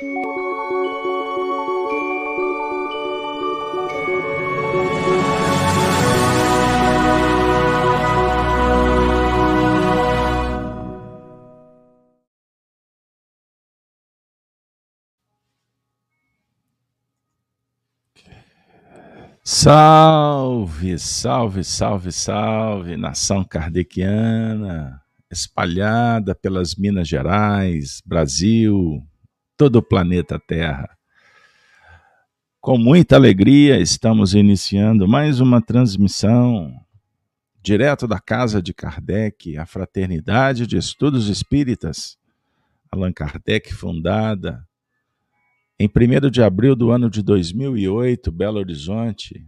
Salve, salve, salve, salve, nação kardeciana, espalhada pelas Minas Gerais, Brasil, todo o planeta Terra. Com muita alegria, estamos iniciando mais uma transmissão direto da casa de Kardec, a Fraternidade de Estudos Espíritas, Allan Kardec fundada em 1 de abril do ano de 2008, Belo Horizonte,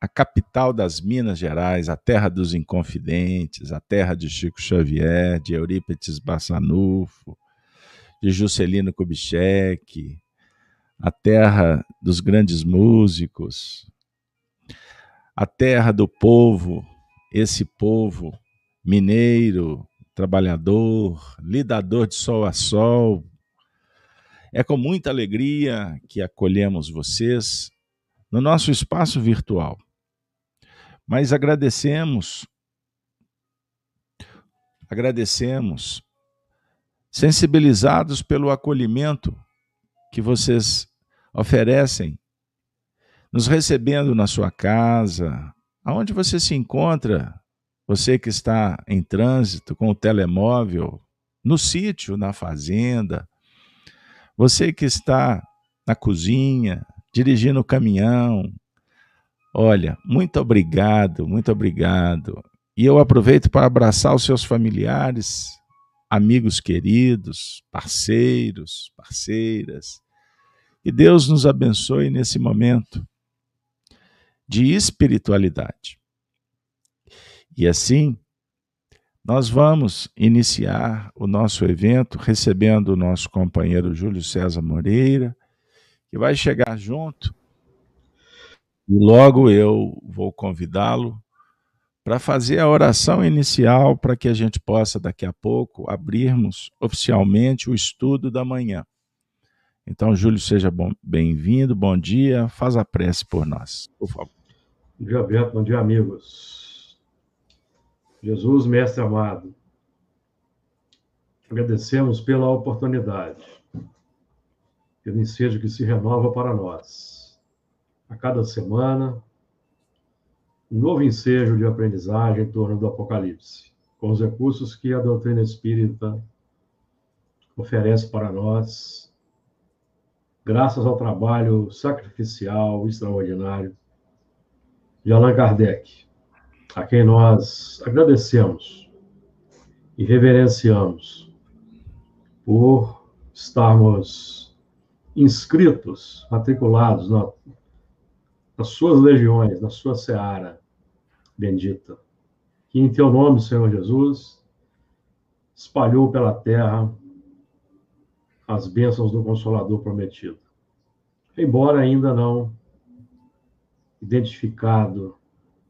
a capital das Minas Gerais, a terra dos Inconfidentes, a terra de Chico Xavier, de Eurípides Bassanufo, de Juscelino Kubitschek, a terra dos grandes músicos, a terra do povo, esse povo mineiro, trabalhador, lidador de sol a sol, é com muita alegria que acolhemos vocês no nosso espaço virtual. Mas agradecemos, agradecemos, sensibilizados pelo acolhimento que vocês oferecem, nos recebendo na sua casa, aonde você se encontra, você que está em trânsito com o telemóvel, no sítio, na fazenda, você que está na cozinha, dirigindo o caminhão, olha, muito obrigado, muito obrigado. E eu aproveito para abraçar os seus familiares, amigos queridos, parceiros, parceiras. Que Deus nos abençoe nesse momento de espiritualidade. E assim, nós vamos iniciar o nosso evento recebendo o nosso companheiro Júlio César Moreira, que vai chegar junto. E logo eu vou convidá-lo para fazer a oração inicial para que a gente possa, daqui a pouco, abrirmos oficialmente o estudo da manhã. Então, Júlio, seja bem-vindo, bom dia, faz a prece por nós, por favor. Bom dia, Beto, bom dia, amigos. Jesus, mestre amado, agradecemos pela oportunidade, pelo ensejo que se renova para nós. A cada semana, novo ensejo de aprendizagem em torno do Apocalipse, com os recursos que a doutrina espírita oferece para nós, graças ao trabalho sacrificial extraordinário de Allan Kardec a quem nós agradecemos e reverenciamos por estarmos inscritos, matriculados na, nas suas legiões, na sua seara bendita. Que em teu nome, Senhor Jesus, espalhou pela terra as bênçãos do Consolador prometido. Embora ainda não identificado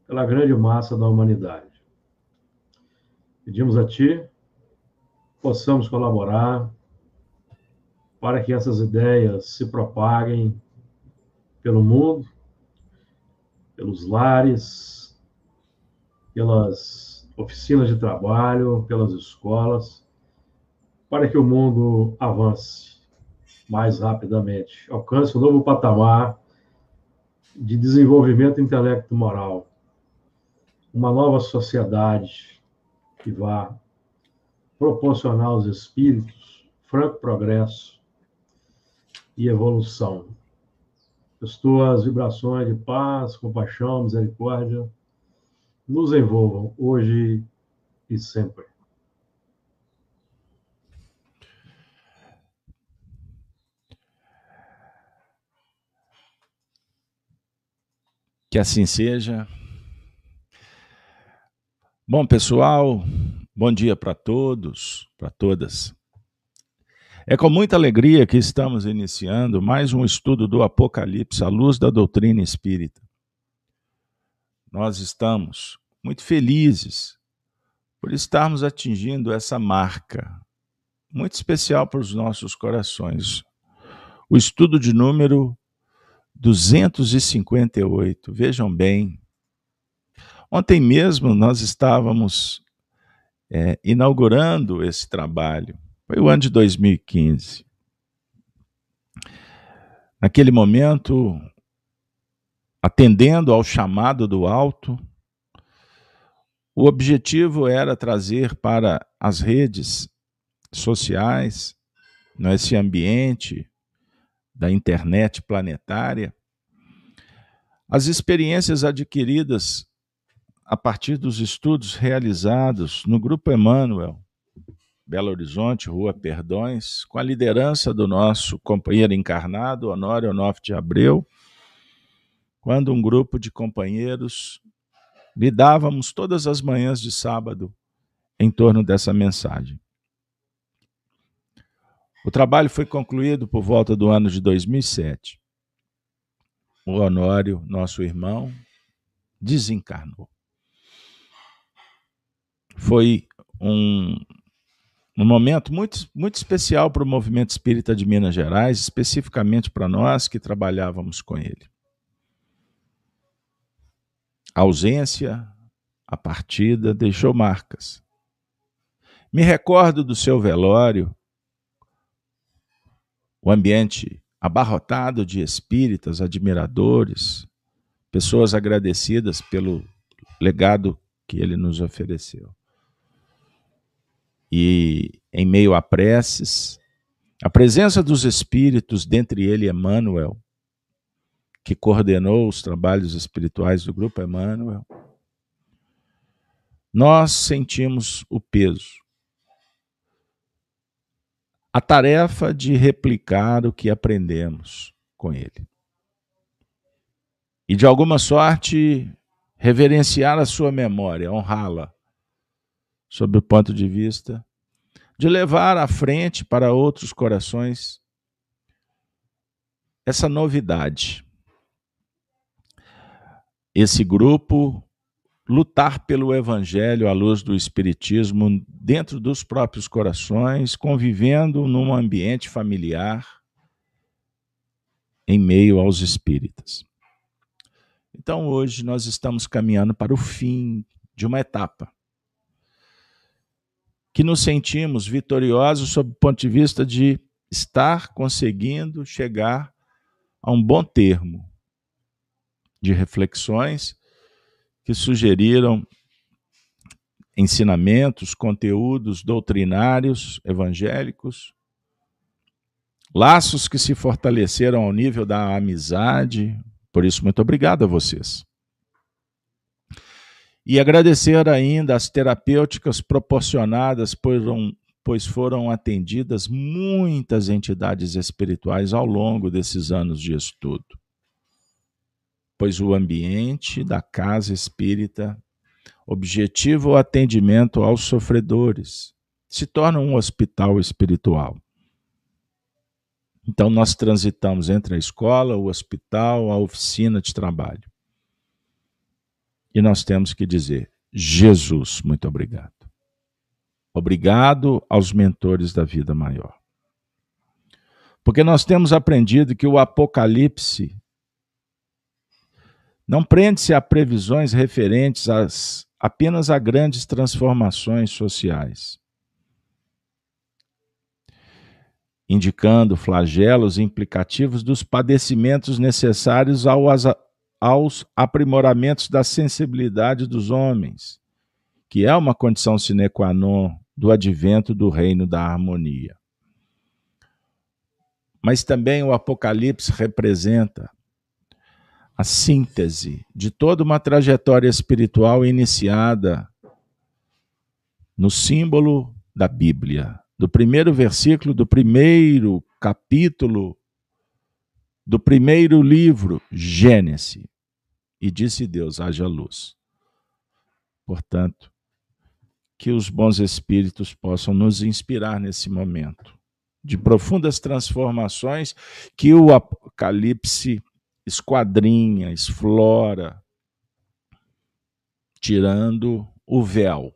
pela grande massa da humanidade. Pedimos a Ti possamos colaborar para que essas ideias se propaguem pelo mundo, pelos lares, pelas oficinas de trabalho, pelas escolas, para que o mundo avance mais rapidamente, alcance um novo patamar de desenvolvimento intelecto moral uma nova sociedade que vá proporcionar aos espíritos franco progresso e evolução. As tuas vibrações de paz, compaixão, misericórdia nos envolvam hoje e sempre. Que assim seja. Bom, pessoal, bom dia para todos, para todas. É com muita alegria que estamos iniciando mais um estudo do Apocalipse à luz da doutrina espírita. Nós estamos muito felizes por estarmos atingindo essa marca muito especial para os nossos corações. o estudo de número 258. Vejam bem, ontem mesmo nós estávamos é, inaugurando esse trabalho. Foi o ano de 2015. Naquele momento, atendendo ao chamado do alto, o objetivo era trazer para as redes sociais, nesse ambiente da internet planetária, as experiências adquiridas a partir dos estudos realizados no Grupo Emmanuel, Belo Horizonte, Rua Perdões, com a liderança do nosso companheiro encarnado, Honório Onofre de Abreu, quando um grupo de companheiros lidávamos todas as manhãs de sábado em torno dessa mensagem. O trabalho foi concluído por volta do ano de 2007. O Honório, nosso irmão, desencarnou. Foi um, um momento muito, muito especial para o movimento espírita de Minas Gerais, especificamente para nós que trabalhávamos com ele. A ausência, a partida deixou marcas. Me recordo do seu velório o ambiente abarrotado de espíritas, admiradores, pessoas agradecidas pelo legado que ele nos ofereceu. E em meio a preces, a presença dos espíritos, dentre ele Emmanuel, que coordenou os trabalhos espirituais do grupo Emmanuel, nós sentimos o peso a tarefa de replicar o que aprendemos com ele. E de alguma sorte, reverenciar a sua memória, honrá-la, sob o ponto de vista de levar à frente para outros corações essa novidade. Esse grupo lutar pelo evangelho à luz do espiritismo dentro dos próprios corações, convivendo num ambiente familiar em meio aos espíritas. Então hoje nós estamos caminhando para o fim de uma etapa que nos sentimos vitoriosos sob o ponto de vista de estar conseguindo chegar a um bom termo de reflexões que sugeriram ensinamentos, conteúdos doutrinários evangélicos, laços que se fortaleceram ao nível da amizade. Por isso, muito obrigado a vocês. E agradecer ainda as terapêuticas proporcionadas, por pois foram atendidas muitas entidades espirituais ao longo desses anos de estudo pois o ambiente da casa espírita, objetivo o atendimento aos sofredores, se torna um hospital espiritual. Então, nós transitamos entre a escola, o hospital, a oficina de trabalho. E nós temos que dizer: Jesus, muito obrigado. Obrigado aos mentores da vida maior. Porque nós temos aprendido que o Apocalipse não prende-se a previsões referentes às, apenas a grandes transformações sociais, indicando flagelos implicativos dos padecimentos necessários aos, aos aprimoramentos da sensibilidade dos homens, que é uma condição sine qua non do advento do reino da harmonia. Mas também o Apocalipse representa a síntese de toda uma trajetória espiritual iniciada no símbolo da Bíblia, do primeiro versículo do primeiro capítulo do primeiro livro, Gênesis. E disse Deus: haja luz. Portanto, que os bons espíritos possam nos inspirar nesse momento de profundas transformações que o Apocalipse esquadrinha, explora, tirando o véu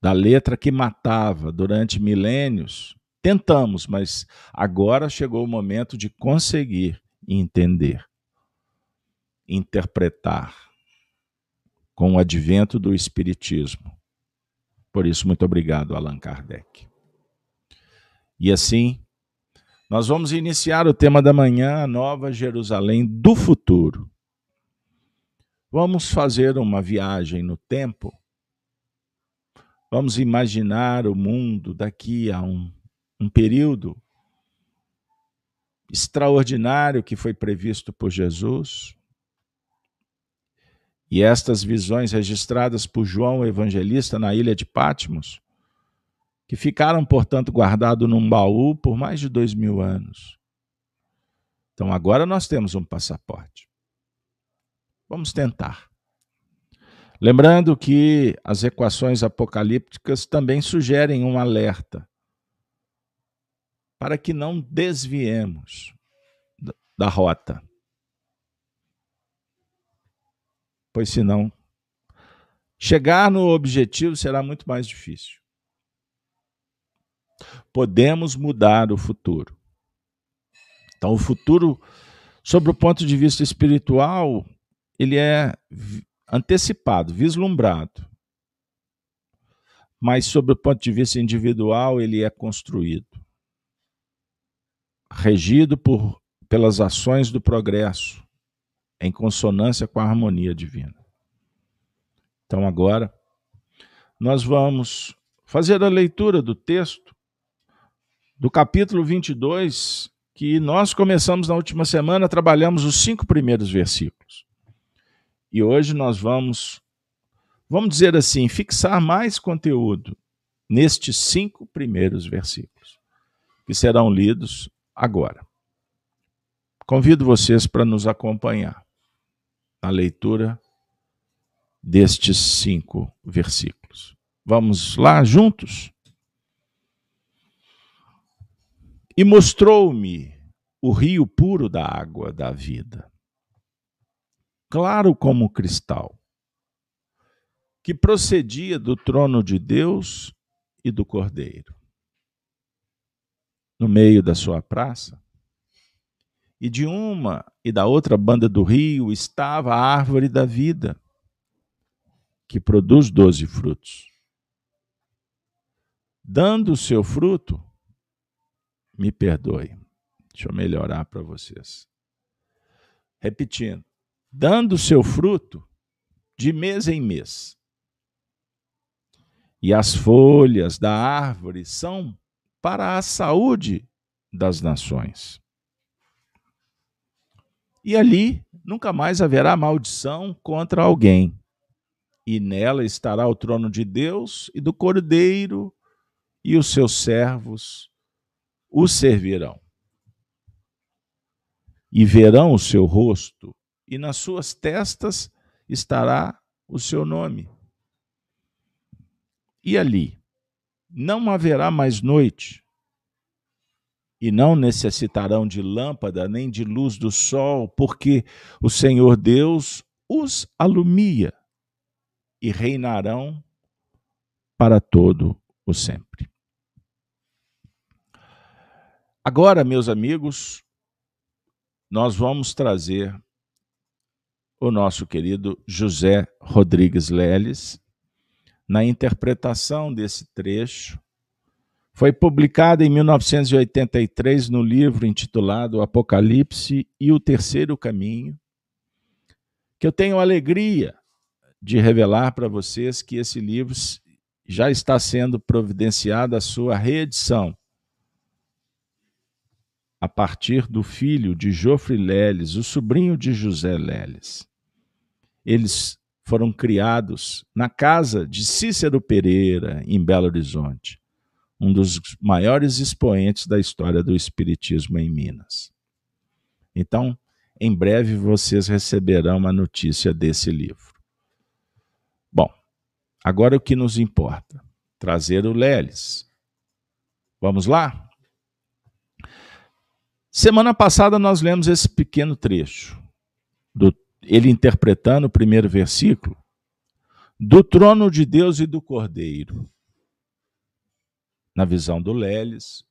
da letra que matava durante milênios Tentamos, mas agora chegou o momento de conseguir entender, interpretar com o advento do Espiritismo. Por isso, muito obrigado, Allan Kardec. E assim, nós vamos iniciar o tema da manhã, a Nova Jerusalém do futuro. Vamos fazer uma viagem no tempo. Vamos imaginar o mundo daqui a um, um período extraordinário que foi previsto por Jesus. E estas visões registradas por João Evangelista na ilha de Patmos, que ficaram, portanto, guardados num baú por mais de dois mil anos. Então agora nós temos um passaporte. Vamos tentar. Lembrando que as equações apocalípticas também sugerem um alerta para que não desviemos da rota. Pois senão, chegar no objetivo será muito mais difícil. Podemos mudar o futuro. Então, o futuro, sob o ponto de vista espiritual, ele é antecipado, vislumbrado. Mas, sob o ponto de vista individual, ele é construído regido por, pelas ações do progresso, em consonância com a harmonia divina. Então, agora, nós vamos fazer a leitura do texto do capítulo 22, que nós começamos na última semana, trabalhamos os cinco primeiros versículos. E hoje nós vamos, vamos dizer assim, fixar mais conteúdo nestes cinco primeiros versículos, que serão lidos agora. Convido vocês para nos acompanhar na leitura destes cinco versículos. Vamos lá juntos? E mostrou-me o rio puro da água da vida, claro como cristal, que procedia do trono de Deus e do Cordeiro no meio da sua praça. E de uma e da outra banda do rio estava a árvore da vida, que produz doze frutos. Dando o seu fruto, me perdoe, deixa eu melhorar para vocês. Repetindo, dando seu fruto de mês em mês. E as folhas da árvore são para a saúde das nações. E ali nunca mais haverá maldição contra alguém. E nela estará o trono de Deus e do Cordeiro, e os seus servos o servirão. E verão o seu rosto, e nas suas testas estará o seu nome. E ali não haverá mais noite, e não necessitarão de lâmpada nem de luz do sol, porque o Senhor Deus os alumia e reinarão para todo o sempre. Agora, meus amigos, nós vamos trazer o nosso querido José Rodrigues Leles, na interpretação desse trecho. Foi publicada em 1983 no livro intitulado Apocalipse e o Terceiro Caminho, que eu tenho alegria de revelar para vocês que esse livro já está sendo providenciada a sua reedição a partir do filho de Jofre Leles, o sobrinho de José Leles. Eles foram criados na casa de Cícero Pereira, em Belo Horizonte, um dos maiores expoentes da história do Espiritismo em Minas. Então, em breve vocês receberão uma notícia desse livro. Bom, agora o que nos importa? Trazer o Leles. Vamos lá? Semana passada nós lemos esse pequeno trecho do ele interpretando o primeiro versículo, do trono de Deus e do Cordeiro. Na visão do Leles,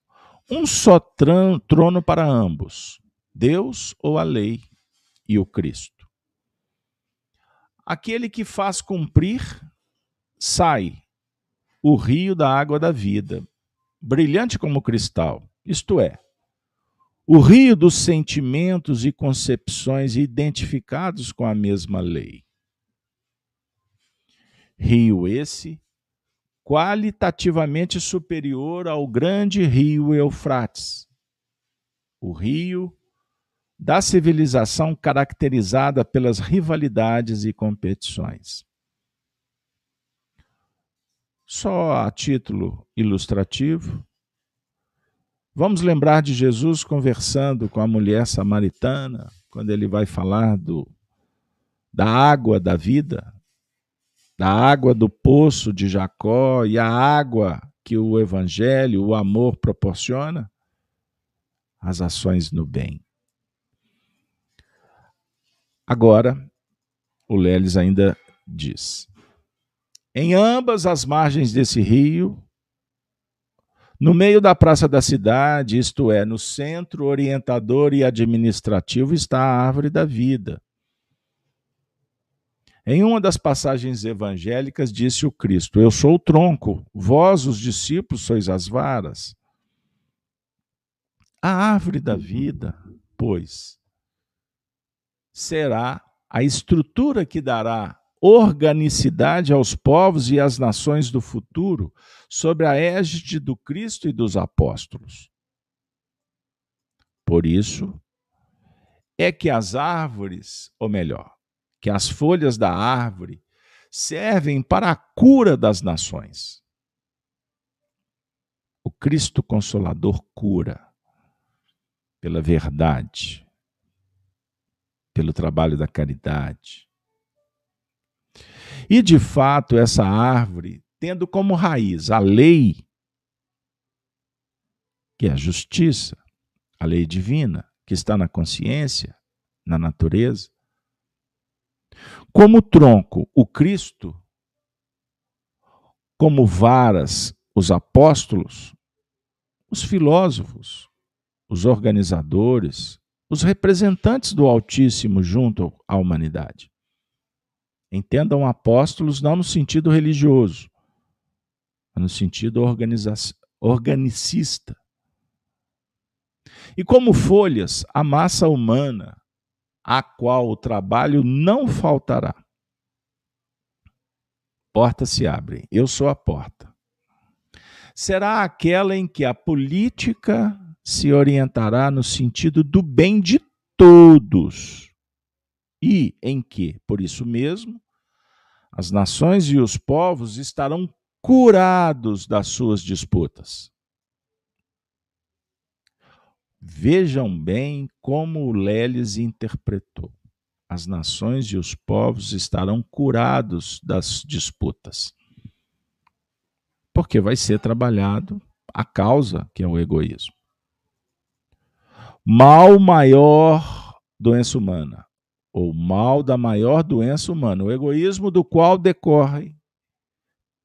um só trono para ambos: Deus ou a lei e o Cristo. Aquele que faz cumprir, sai o rio da água da vida, brilhante como cristal, isto é, o rio dos sentimentos e concepções identificados com a mesma lei. Rio esse qualitativamente superior ao grande rio Eufrates, o rio da civilização caracterizada pelas rivalidades e competições. Só a título ilustrativo, vamos lembrar de Jesus conversando com a mulher samaritana, quando ele vai falar do, da água da vida, da água do poço de Jacó e a água que o evangelho, o amor proporciona? As ações no bem. Agora, o Leles ainda diz: em ambas as margens desse rio, no meio da praça da cidade, isto é, no centro orientador e administrativo, está a árvore da vida em uma das passagens evangélicas, disse o Cristo: Eu sou o tronco, vós, os discípulos, sois as varas. A árvore da vida, pois, será a estrutura que dará organicidade aos povos e às nações do futuro sobre a égide do Cristo e dos apóstolos. Por isso é que as árvores, ou melhor, que as folhas da árvore servem para a cura das nações. O Cristo Consolador cura pela verdade, pelo trabalho da caridade. E, de fato, essa árvore, tendo como raiz a lei, que é a justiça, a lei divina, que está na consciência, na natureza, como tronco, o Cristo, como varas, os apóstolos, os filósofos, os organizadores, os representantes do Altíssimo junto à humanidade. Entendam apóstolos não no sentido religioso, mas no sentido organicista. E como folhas, a massa humana, a qual o trabalho não faltará. Porta se abre, eu sou a porta. Será aquela em que a política se orientará no sentido do bem de todos e em que, por isso mesmo, as nações e os povos estarão curados das suas disputas. Vejam bem como o Leles interpretou. As nações e os povos estarão curados das disputas. Porque vai ser trabalhado a causa, que é o egoísmo. Mal maior doença humana, ou mal da maior doença humana, o egoísmo do qual decorrem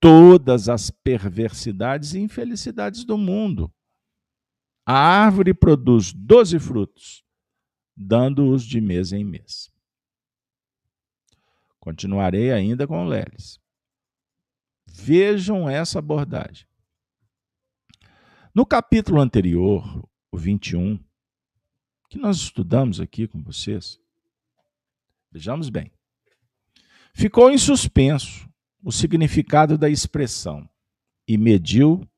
todas as perversidades e infelicidades do mundo. A árvore produz doze frutos, dando-os de mês em mês. Continuarei ainda com Leles. Vejam essa abordagem. No capítulo anterior, o 21, que nós estudamos aqui com vocês, vejamos bem, ficou em suspenso o significado da expressão e mediu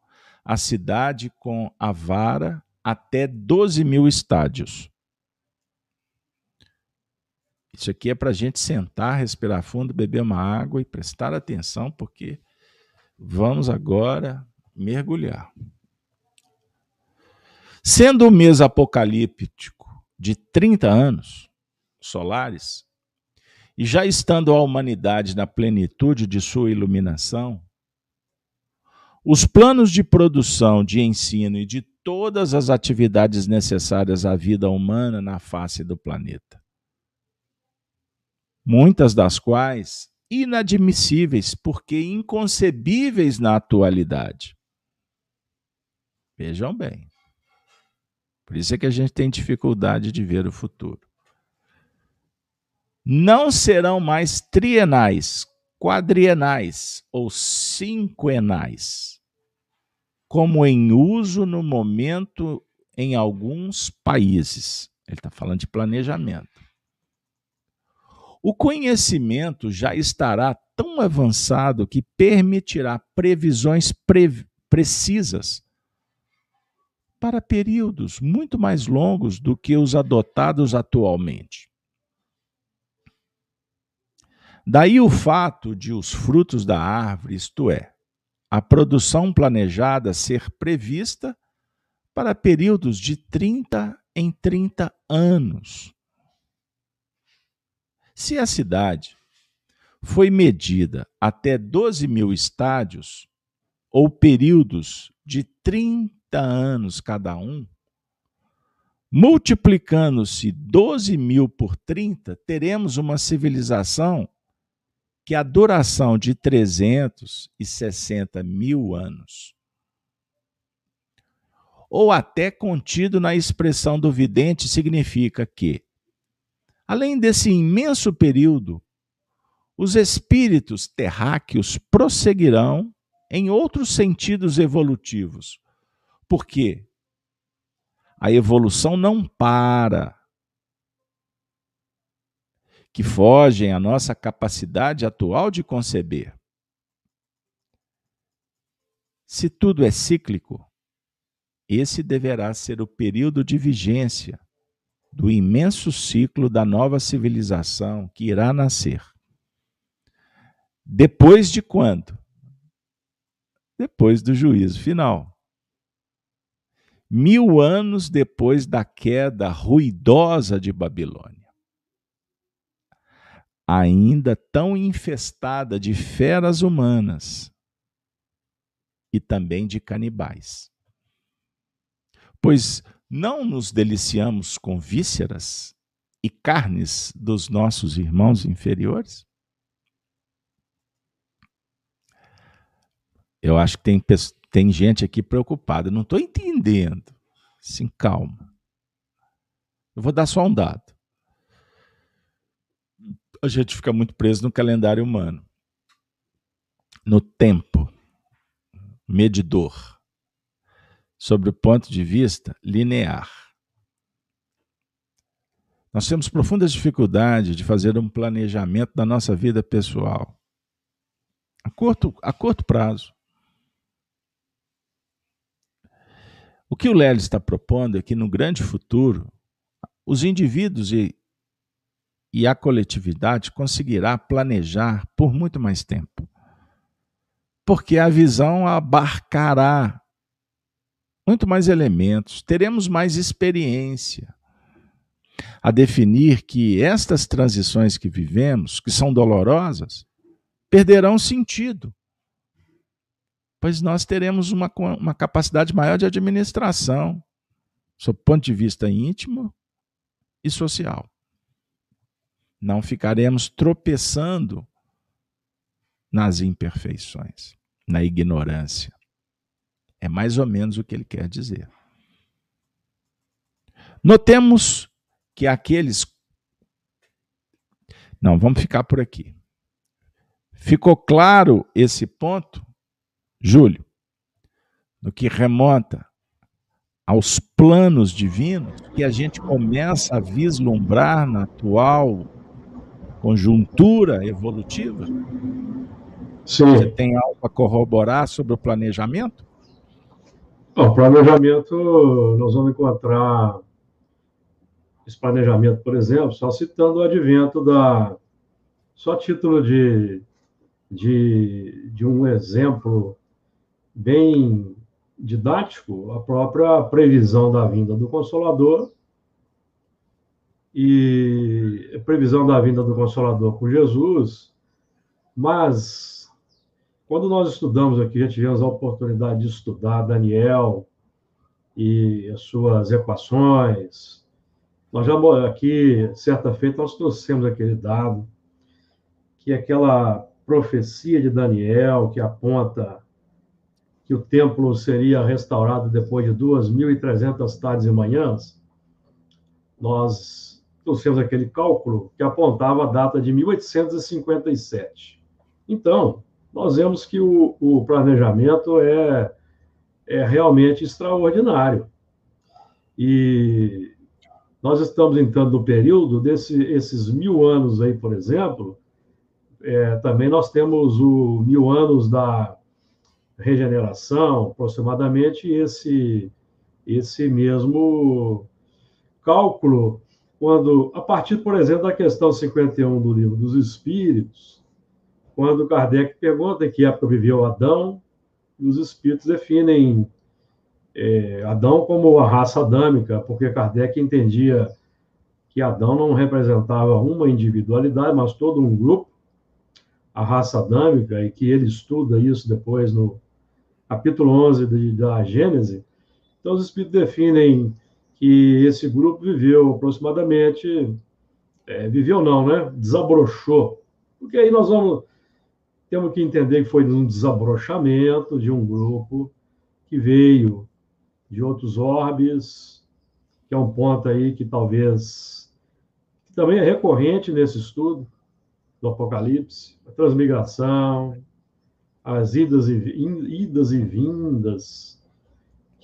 a cidade com a vara até 12 mil estádios. Isso aqui é para a gente sentar, respirar fundo, beber uma água e prestar atenção, porque vamos agora mergulhar. Sendo o mês apocalíptico de 30 anos solares, e já estando a humanidade na plenitude de sua iluminação, os planos de produção, de ensino e de todas as atividades necessárias à vida humana na face do planeta. Muitas das quais inadmissíveis porque inconcebíveis na atualidade. Vejam bem. Por isso é que a gente tem dificuldade de ver o futuro. Não serão mais trienais, quadrienais ou cinquenais, como em uso no momento em alguns países. Ele está falando de planejamento. O conhecimento já estará tão avançado que permitirá previsões pre precisas para períodos muito mais longos do que os adotados atualmente. Daí o fato de os frutos da árvore, isto é, a produção planejada ser prevista para períodos de 30 em 30 anos. Se a cidade foi medida até 12 mil estádios, ou períodos de 30 anos cada um, multiplicando-se 12 mil por 30, teremos uma civilização que a duração de 360 mil anos, ou até contido na expressão do vidente, significa que, além desse imenso período, os espíritos terráqueos prosseguirão em outros sentidos evolutivos. Porque a evolução não para que fogem à nossa capacidade atual de conceber. Se tudo é cíclico, esse deverá ser o período de vigência do imenso ciclo da nova civilização que irá nascer. Depois de quando? Depois do juízo final. Mil anos depois da queda ruidosa de Babilônia ainda tão infestada de feras humanas e também de canibais. Pois não nos deliciamos com vísceras e carnes dos nossos irmãos inferiores? Eu acho que tem, tem gente aqui preocupada. Não estou entendendo. Sim, calma. Eu vou dar só um dado a gente fica muito preso no calendário humano, no tempo medidor, sobre o ponto de vista linear. Nós temos profundas dificuldades de fazer um planejamento da nossa vida pessoal a curto, a curto prazo. O que o Lélio está propondo é que no grande futuro, os indivíduos e e a coletividade conseguirá planejar por muito mais tempo. Porque a visão abarcará muito mais elementos, teremos mais experiência a definir que estas transições que vivemos, que são dolorosas, perderão sentido, pois nós teremos uma, uma capacidade maior de administração, sob ponto de vista íntimo e social. Não ficaremos tropeçando nas imperfeições, na ignorância. É mais ou menos o que ele quer dizer. Notemos que aqueles. Não, vamos ficar por aqui. Ficou claro esse ponto, Júlio, no que remonta aos planos divinos que a gente começa a vislumbrar na atual conjuntura evolutiva? Sim. Você tem algo a corroborar sobre o planejamento? O planejamento, nós vamos encontrar esse planejamento, por exemplo, só citando o advento da. Só título de, de, de um exemplo bem didático, a própria previsão da vinda do Consolador e previsão da vinda do Consolador por Jesus, mas quando nós estudamos aqui, já tivemos a oportunidade de estudar Daniel e as suas equações. Nós já aqui, certa feita, nós trouxemos aquele dado que é aquela profecia de Daniel que aponta que o templo seria restaurado depois de 2.300 tardes e manhãs, nós trouxemos aquele cálculo que apontava a data de 1857. Então, nós vemos que o, o planejamento é, é realmente extraordinário. E nós estamos entrando no período desses mil anos aí, por exemplo, é, também nós temos o mil anos da regeneração, aproximadamente esse, esse mesmo cálculo, quando, a partir, por exemplo, da questão 51 do livro dos Espíritos, quando Kardec pergunta que época viveu Adão, e os Espíritos definem é, Adão como a raça adâmica, porque Kardec entendia que Adão não representava uma individualidade, mas todo um grupo, a raça adâmica, e que ele estuda isso depois no capítulo 11 de, da Gênese. Então, os Espíritos definem que esse grupo viveu aproximadamente, é, viveu não, né? Desabrochou. Porque aí nós vamos, temos que entender que foi um desabrochamento de um grupo que veio de outros orbes, que é um ponto aí que talvez que também é recorrente nesse estudo do Apocalipse, a transmigração, as idas e, idas e vindas,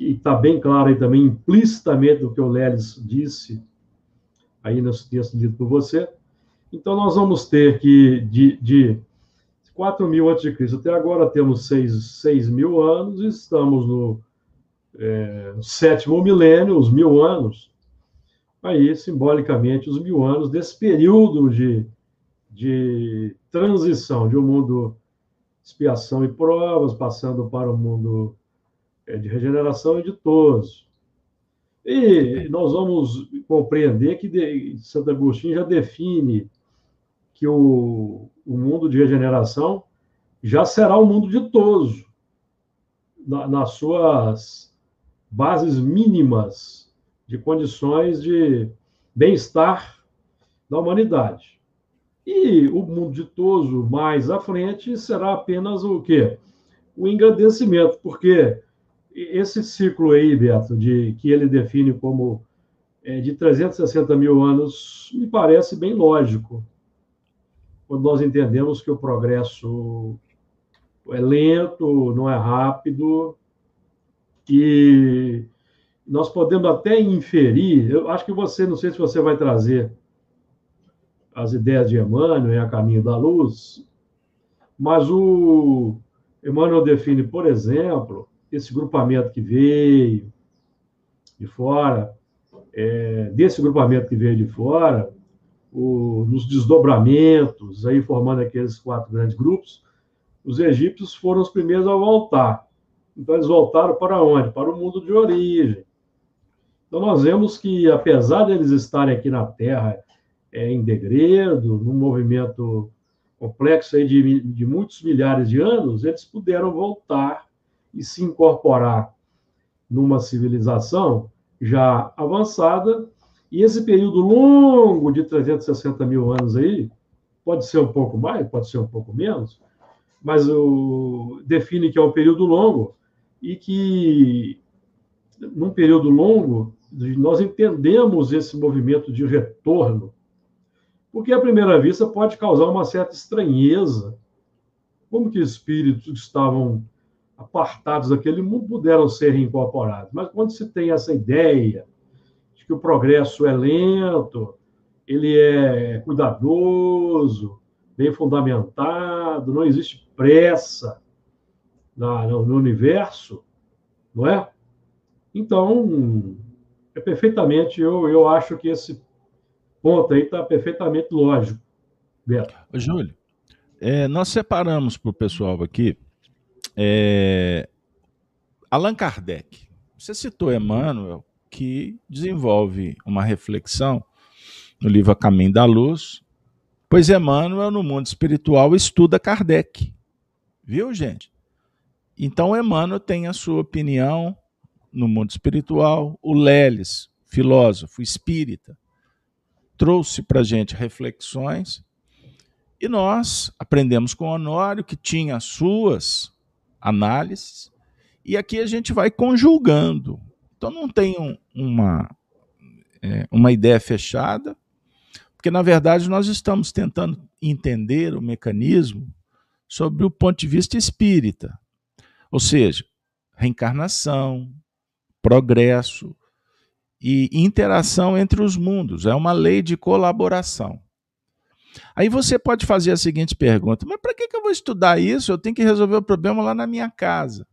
que está bem claro aí também implicitamente do que o Lelis disse aí nesse texto dito por você. Então, nós vamos ter que, de, de 4 mil a.C. até agora, temos 6, 6 mil anos, e estamos no é, sétimo milênio, os mil anos, aí, simbolicamente, os mil anos desse período de, de transição de um mundo expiação e provas, passando para o mundo de regeneração e de todos. E nós vamos compreender que Santo Agostinho já define que o, o mundo de regeneração já será o um mundo ditoso, na, nas suas bases mínimas de condições de bem-estar da humanidade. E o mundo ditoso mais à frente será apenas o quê? O engrandecimento, porque esse ciclo aí, Beto, de, que ele define como é, de 360 mil anos, me parece bem lógico, quando nós entendemos que o progresso é lento, não é rápido, que nós podemos até inferir, eu acho que você, não sei se você vai trazer as ideias de Emmanuel em A Caminho da Luz, mas o Emmanuel define, por exemplo, esse grupamento que veio de fora, é, desse grupamento que veio de fora, o, nos desdobramentos, aí formando aqueles quatro grandes grupos, os egípcios foram os primeiros a voltar. Então, eles voltaram para onde? Para o mundo de origem. Então, nós vemos que, apesar de eles estarem aqui na Terra é, em degredo, num movimento complexo aí de, de muitos milhares de anos, eles puderam voltar e se incorporar numa civilização já avançada. E esse período longo de 360 mil anos aí, pode ser um pouco mais, pode ser um pouco menos, mas o, define que é um período longo e que, num período longo, nós entendemos esse movimento de retorno, porque, à primeira vista, pode causar uma certa estranheza. Como que espíritos que estavam apartados daquele mundo puderam ser reincorporados? Mas quando se tem essa ideia de que o progresso é lento, ele é cuidadoso, bem fundamentado, não existe pressa, no, no universo, não é? Então, é perfeitamente, eu, eu acho que esse ponto aí está perfeitamente lógico, Beto. Júlio, é, nós separamos para o pessoal aqui é, Allan Kardec. Você citou Emmanuel, que desenvolve uma reflexão no livro A Caminho da Luz, pois Emmanuel, no mundo espiritual, estuda Kardec. Viu, gente? Então, Emmanuel tem a sua opinião no mundo espiritual. O Leles, filósofo espírita, trouxe para a gente reflexões e nós aprendemos com Honório, que tinha as suas análises, E aqui a gente vai conjugando. Então não tem um, uma, é, uma ideia fechada, porque na verdade nós estamos tentando entender o mecanismo sobre o ponto de vista espírita. Ou seja, reencarnação, progresso e interação entre os mundos. É uma lei de colaboração. Aí você pode fazer a seguinte pergunta: mas para que, que eu vou estudar isso? Eu tenho que resolver o problema lá na minha casa.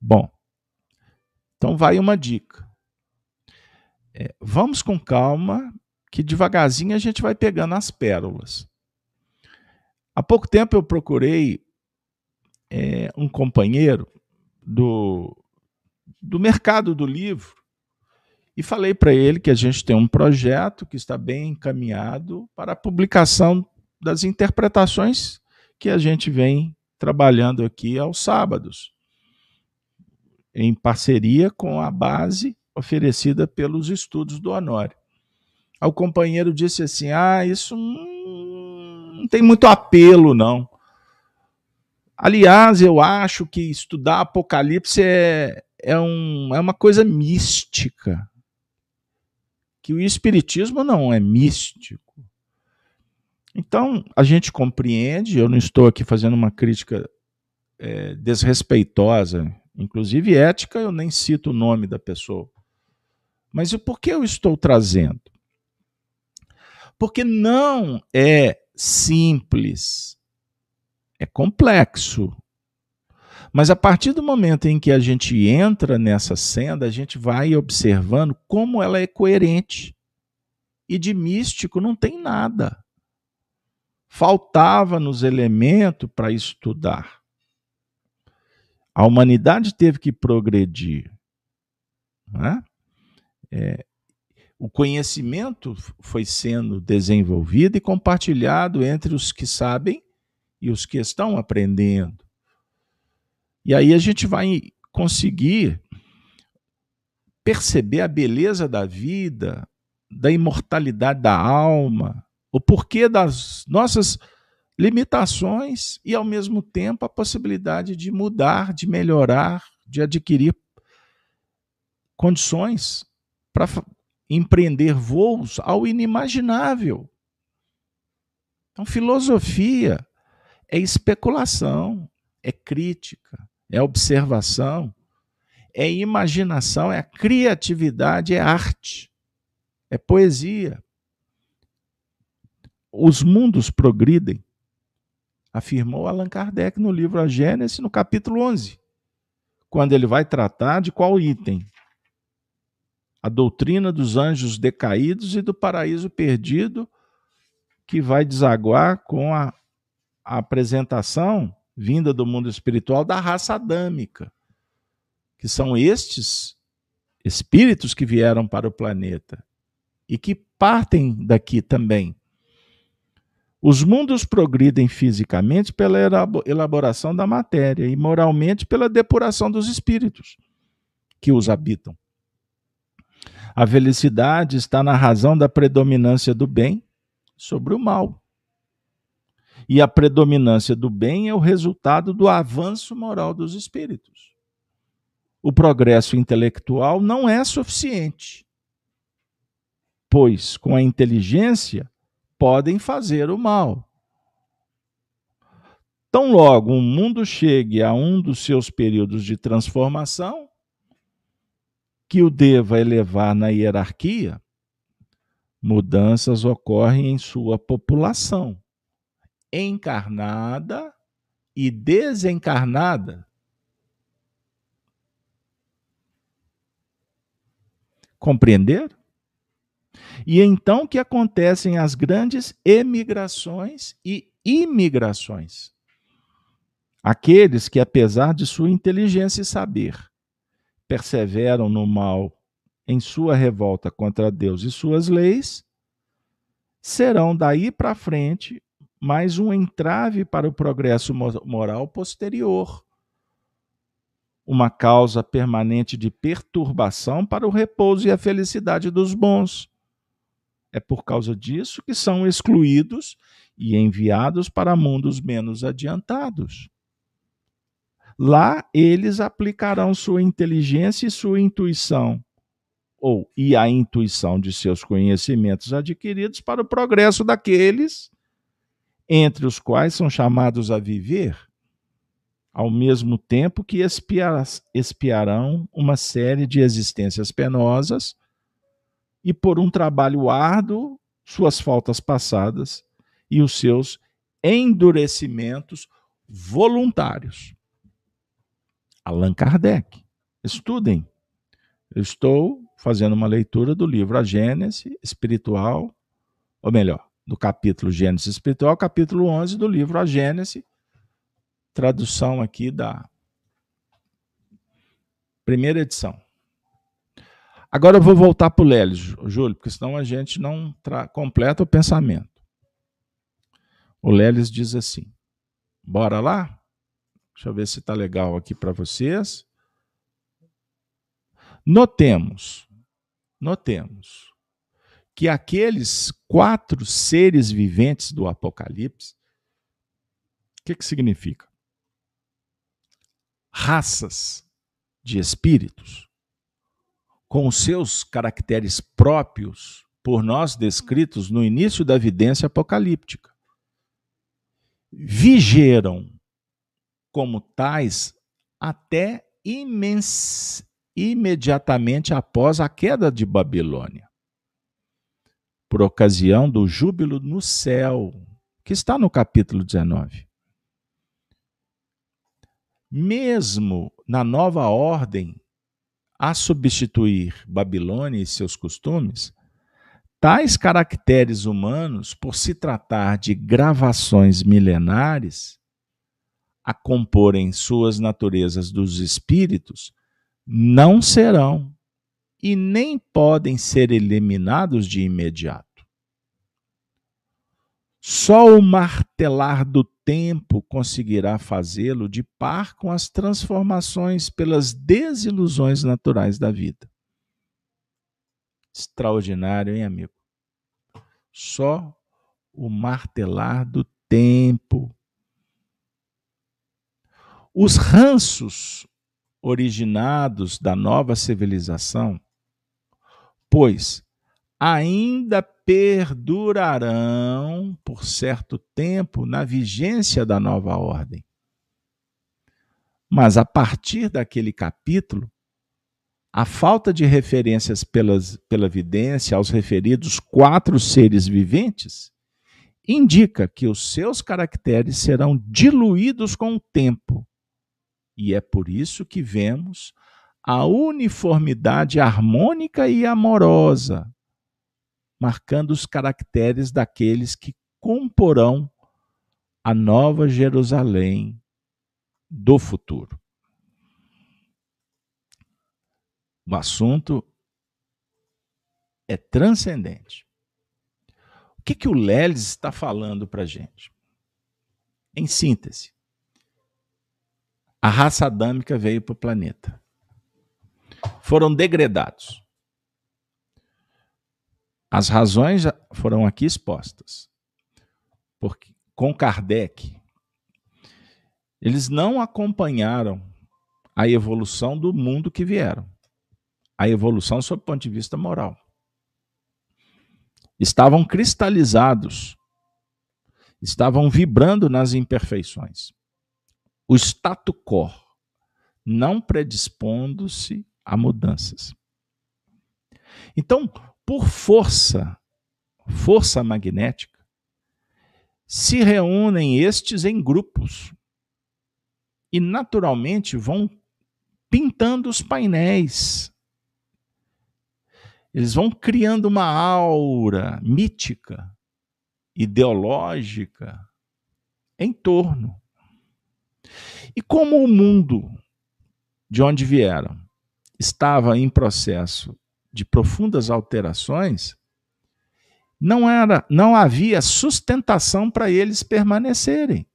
Bom, então vai uma dica. É, vamos com calma, que devagarzinho a gente vai pegando as pérolas. Há pouco tempo eu procurei é, um companheiro do, do mercado do livro e falei para ele que a gente tem um projeto que está bem encaminhado para a publicação das interpretações que a gente vem trabalhando aqui aos sábados, em parceria com a base oferecida pelos estudos do Honório. O companheiro disse assim: Ah, isso não tem muito apelo, não. Aliás, eu acho que estudar Apocalipse é, é, um, é uma coisa mística que o espiritismo não é místico. Então, a gente compreende, eu não estou aqui fazendo uma crítica é, desrespeitosa, inclusive ética, eu nem cito o nome da pessoa. Mas o porquê eu estou trazendo? Porque não é simples, é complexo. Mas a partir do momento em que a gente entra nessa senda, a gente vai observando como ela é coerente. E de místico não tem nada. Faltava nos elementos para estudar. A humanidade teve que progredir. Né? É, o conhecimento foi sendo desenvolvido e compartilhado entre os que sabem e os que estão aprendendo. E aí a gente vai conseguir perceber a beleza da vida, da imortalidade da alma, o porquê das nossas limitações e, ao mesmo tempo, a possibilidade de mudar, de melhorar, de adquirir condições para empreender voos ao inimaginável. Então, filosofia é especulação, é crítica, é observação, é imaginação, é criatividade, é arte, é poesia. Os mundos progridem, afirmou Allan Kardec no livro A Gênese, no capítulo 11, quando ele vai tratar de qual item? A doutrina dos anjos decaídos e do paraíso perdido, que vai desaguar com a, a apresentação vinda do mundo espiritual da raça adâmica, que são estes espíritos que vieram para o planeta e que partem daqui também. Os mundos progridem fisicamente pela elaboração da matéria e moralmente pela depuração dos espíritos que os habitam. A felicidade está na razão da predominância do bem sobre o mal. E a predominância do bem é o resultado do avanço moral dos espíritos. O progresso intelectual não é suficiente, pois com a inteligência podem fazer o mal. Tão logo um mundo chegue a um dos seus períodos de transformação, que o deva elevar na hierarquia, mudanças ocorrem em sua população encarnada e desencarnada. Compreender? E então que acontecem as grandes emigrações e imigrações. Aqueles que, apesar de sua inteligência e saber, perseveram no mal em sua revolta contra Deus e suas leis, serão daí para frente mais um entrave para o progresso moral posterior, uma causa permanente de perturbação para o repouso e a felicidade dos bons. É por causa disso que são excluídos e enviados para mundos menos adiantados. Lá eles aplicarão sua inteligência e sua intuição, ou e a intuição de seus conhecimentos adquiridos para o progresso daqueles entre os quais são chamados a viver, ao mesmo tempo que espiar, espiarão uma série de existências penosas e por um trabalho árduo suas faltas passadas e os seus endurecimentos voluntários. Allan Kardec. Estudem. Eu estou fazendo uma leitura do livro A Gênese Espiritual, ou melhor, do capítulo Gênese Espiritual, capítulo 11 do livro A Gênese, tradução aqui da primeira edição. Agora eu vou voltar para o Lelis, Júlio, porque senão a gente não completa o pensamento. O Lelis diz assim: bora lá? Deixa eu ver se está legal aqui para vocês. Notemos, notemos que aqueles quatro seres viventes do Apocalipse, o que, que significa? Raças de espíritos, com seus caracteres próprios, por nós descritos no início da vidência apocalíptica. Vigeram como tais até imens, imediatamente após a queda de Babilônia, por ocasião do júbilo no céu, que está no capítulo 19. Mesmo na nova ordem, a substituir Babilônia e seus costumes, tais caracteres humanos, por se tratar de gravações milenares, a comporem suas naturezas dos espíritos não serão e nem podem ser eliminados de imediato. Só o martelar do tempo conseguirá fazê-lo de par com as transformações pelas desilusões naturais da vida. Extraordinário, hein, amigo? Só o martelar do tempo os ranços originados da nova civilização, pois ainda perdurarão por certo tempo na vigência da nova ordem. Mas a partir daquele capítulo, a falta de referências pelas, pela vidência aos referidos quatro seres viventes indica que os seus caracteres serão diluídos com o tempo e é por isso que vemos a uniformidade harmônica e amorosa, marcando os caracteres daqueles que comporão a nova Jerusalém do futuro. O assunto é transcendente. O que, que o Lelis está falando para a gente? Em síntese, a raça adâmica veio para o planeta. Foram degradados. As razões foram aqui expostas. Porque com Kardec, eles não acompanharam a evolução do mundo que vieram. A evolução sob o ponto de vista moral. Estavam cristalizados, estavam vibrando nas imperfeições o status quo, não predispondo-se a mudanças. Então, por força, força magnética, se reúnem estes em grupos e naturalmente vão pintando os painéis. Eles vão criando uma aura mítica, ideológica em torno. E como o mundo de onde vieram estava em processo de profundas alterações, não era, não havia sustentação para eles permanecerem.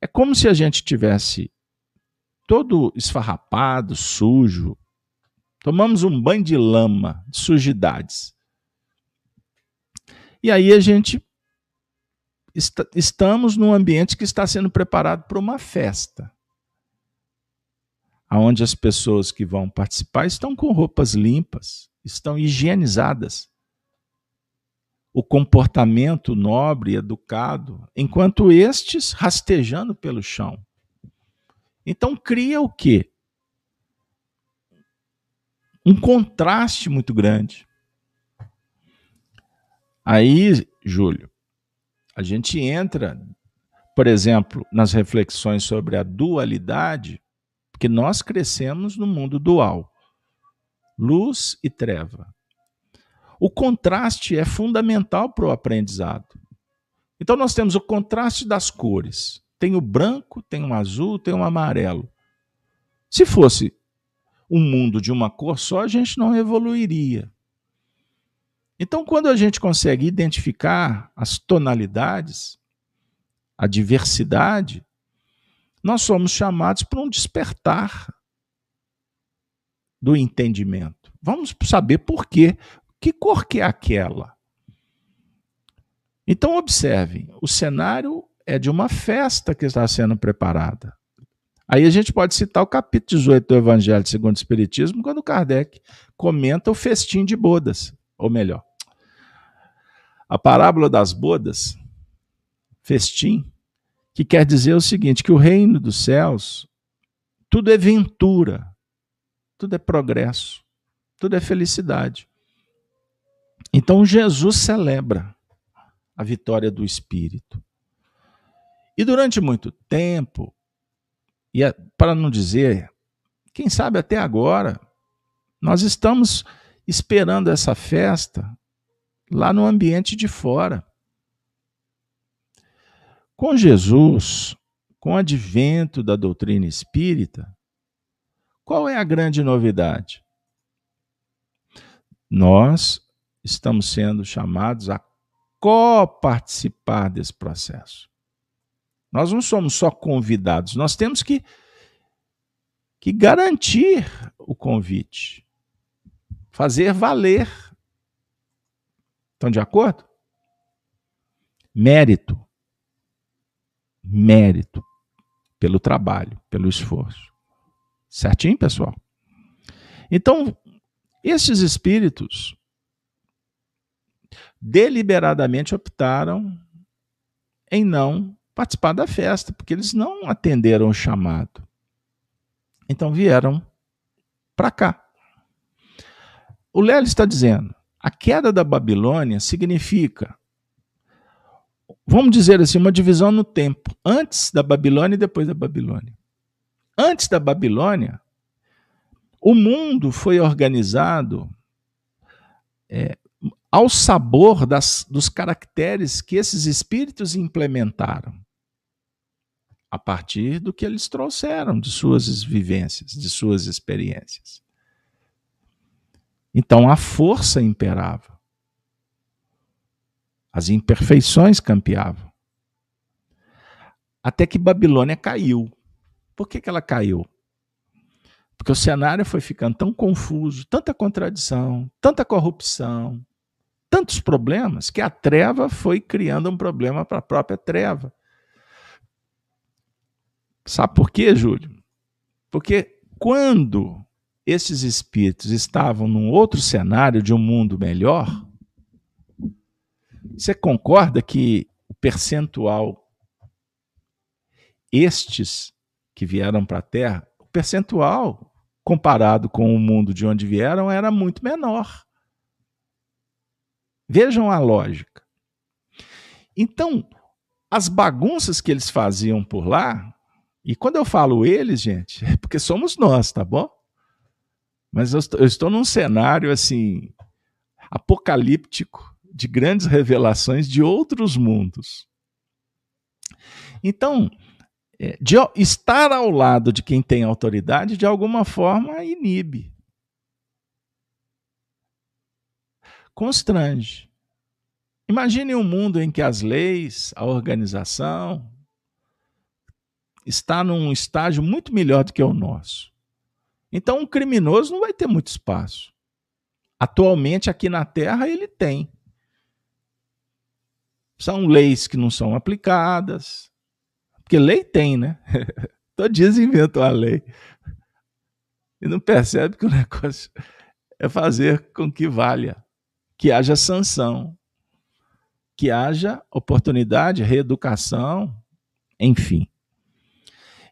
É como se a gente tivesse todo esfarrapado, sujo. Tomamos um banho de lama, de sujidades. E aí a gente estamos num ambiente que está sendo preparado para uma festa. Onde as pessoas que vão participar estão com roupas limpas, estão higienizadas. O comportamento nobre educado, enquanto estes rastejando pelo chão. Então cria o quê? Um contraste muito grande. Aí, Júlio, a gente entra, por exemplo, nas reflexões sobre a dualidade, porque nós crescemos no mundo dual luz e treva. O contraste é fundamental para o aprendizado. Então, nós temos o contraste das cores. Tem o branco, tem o azul, tem o amarelo. Se fosse um mundo de uma cor só, a gente não evoluiria. Então, quando a gente consegue identificar as tonalidades, a diversidade, nós somos chamados para um despertar do entendimento. Vamos saber por quê. Que cor que é aquela? Então, observem: o cenário é de uma festa que está sendo preparada. Aí a gente pode citar o capítulo 18 do Evangelho segundo o Espiritismo, quando Kardec comenta o festim de bodas, ou melhor, a parábola das bodas, festim, que quer dizer o seguinte: que o reino dos céus, tudo é ventura, tudo é progresso, tudo é felicidade. Então Jesus celebra a vitória do Espírito. E durante muito tempo, e é, para não dizer, quem sabe até agora, nós estamos esperando essa festa lá no ambiente de fora. Com Jesus, com o advento da doutrina espírita, qual é a grande novidade? Nós estamos sendo chamados a coparticipar desse processo. Nós não somos só convidados, nós temos que, que garantir o convite, fazer valer. Estão de acordo? Mérito. Mérito pelo trabalho, pelo esforço. Certinho, pessoal? Então, esses espíritos deliberadamente optaram em não participar da festa, porque eles não atenderam o chamado. Então vieram para cá. O Lélio está dizendo: a queda da Babilônia significa, vamos dizer assim, uma divisão no tempo, antes da Babilônia e depois da Babilônia. Antes da Babilônia, o mundo foi organizado é, ao sabor das, dos caracteres que esses espíritos implementaram, a partir do que eles trouxeram de suas vivências, de suas experiências. Então a força imperava, as imperfeições campeavam, até que Babilônia caiu. Por que, que ela caiu? Porque o cenário foi ficando tão confuso, tanta contradição, tanta corrupção, tantos problemas, que a treva foi criando um problema para a própria treva. Sabe por quê, Júlio? Porque quando esses espíritos estavam num outro cenário de um mundo melhor, você concorda que o percentual estes que vieram para a Terra, o percentual comparado com o mundo de onde vieram era muito menor. Vejam a lógica. Então, as bagunças que eles faziam por lá, e quando eu falo eles, gente, é porque somos nós, tá bom? Mas eu estou, eu estou num cenário assim apocalíptico de grandes revelações de outros mundos. Então, é, de estar ao lado de quem tem autoridade, de alguma forma, inibe. Constrange. Imagine um mundo em que as leis, a organização, está num estágio muito melhor do que o nosso. Então, um criminoso não vai ter muito espaço. Atualmente, aqui na Terra, ele tem. São leis que não são aplicadas, porque lei tem, né? Todo dia inventam a lei. e não percebe que o negócio é fazer com que valha, que haja sanção, que haja oportunidade, reeducação, enfim.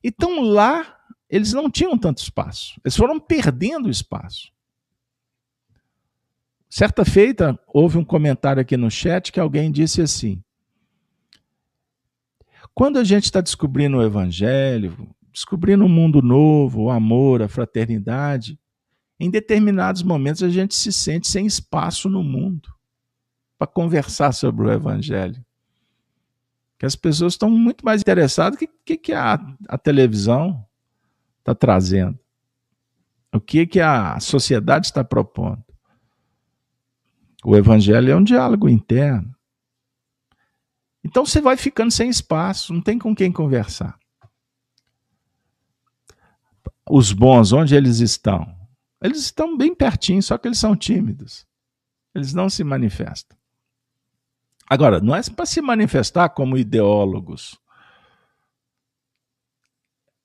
Então lá eles não tinham tanto espaço, eles foram perdendo espaço. Certa feita, houve um comentário aqui no chat que alguém disse assim: quando a gente está descobrindo o Evangelho, descobrindo um mundo novo, o amor, a fraternidade, em determinados momentos a gente se sente sem espaço no mundo para conversar sobre o Evangelho. Que as pessoas estão muito mais interessadas que, que, que a, a televisão está trazendo, o que, que a sociedade está propondo. O Evangelho é um diálogo interno. Então você vai ficando sem espaço, não tem com quem conversar. Os bons, onde eles estão? Eles estão bem pertinho, só que eles são tímidos. Eles não se manifestam. Agora, não é para se manifestar como ideólogos,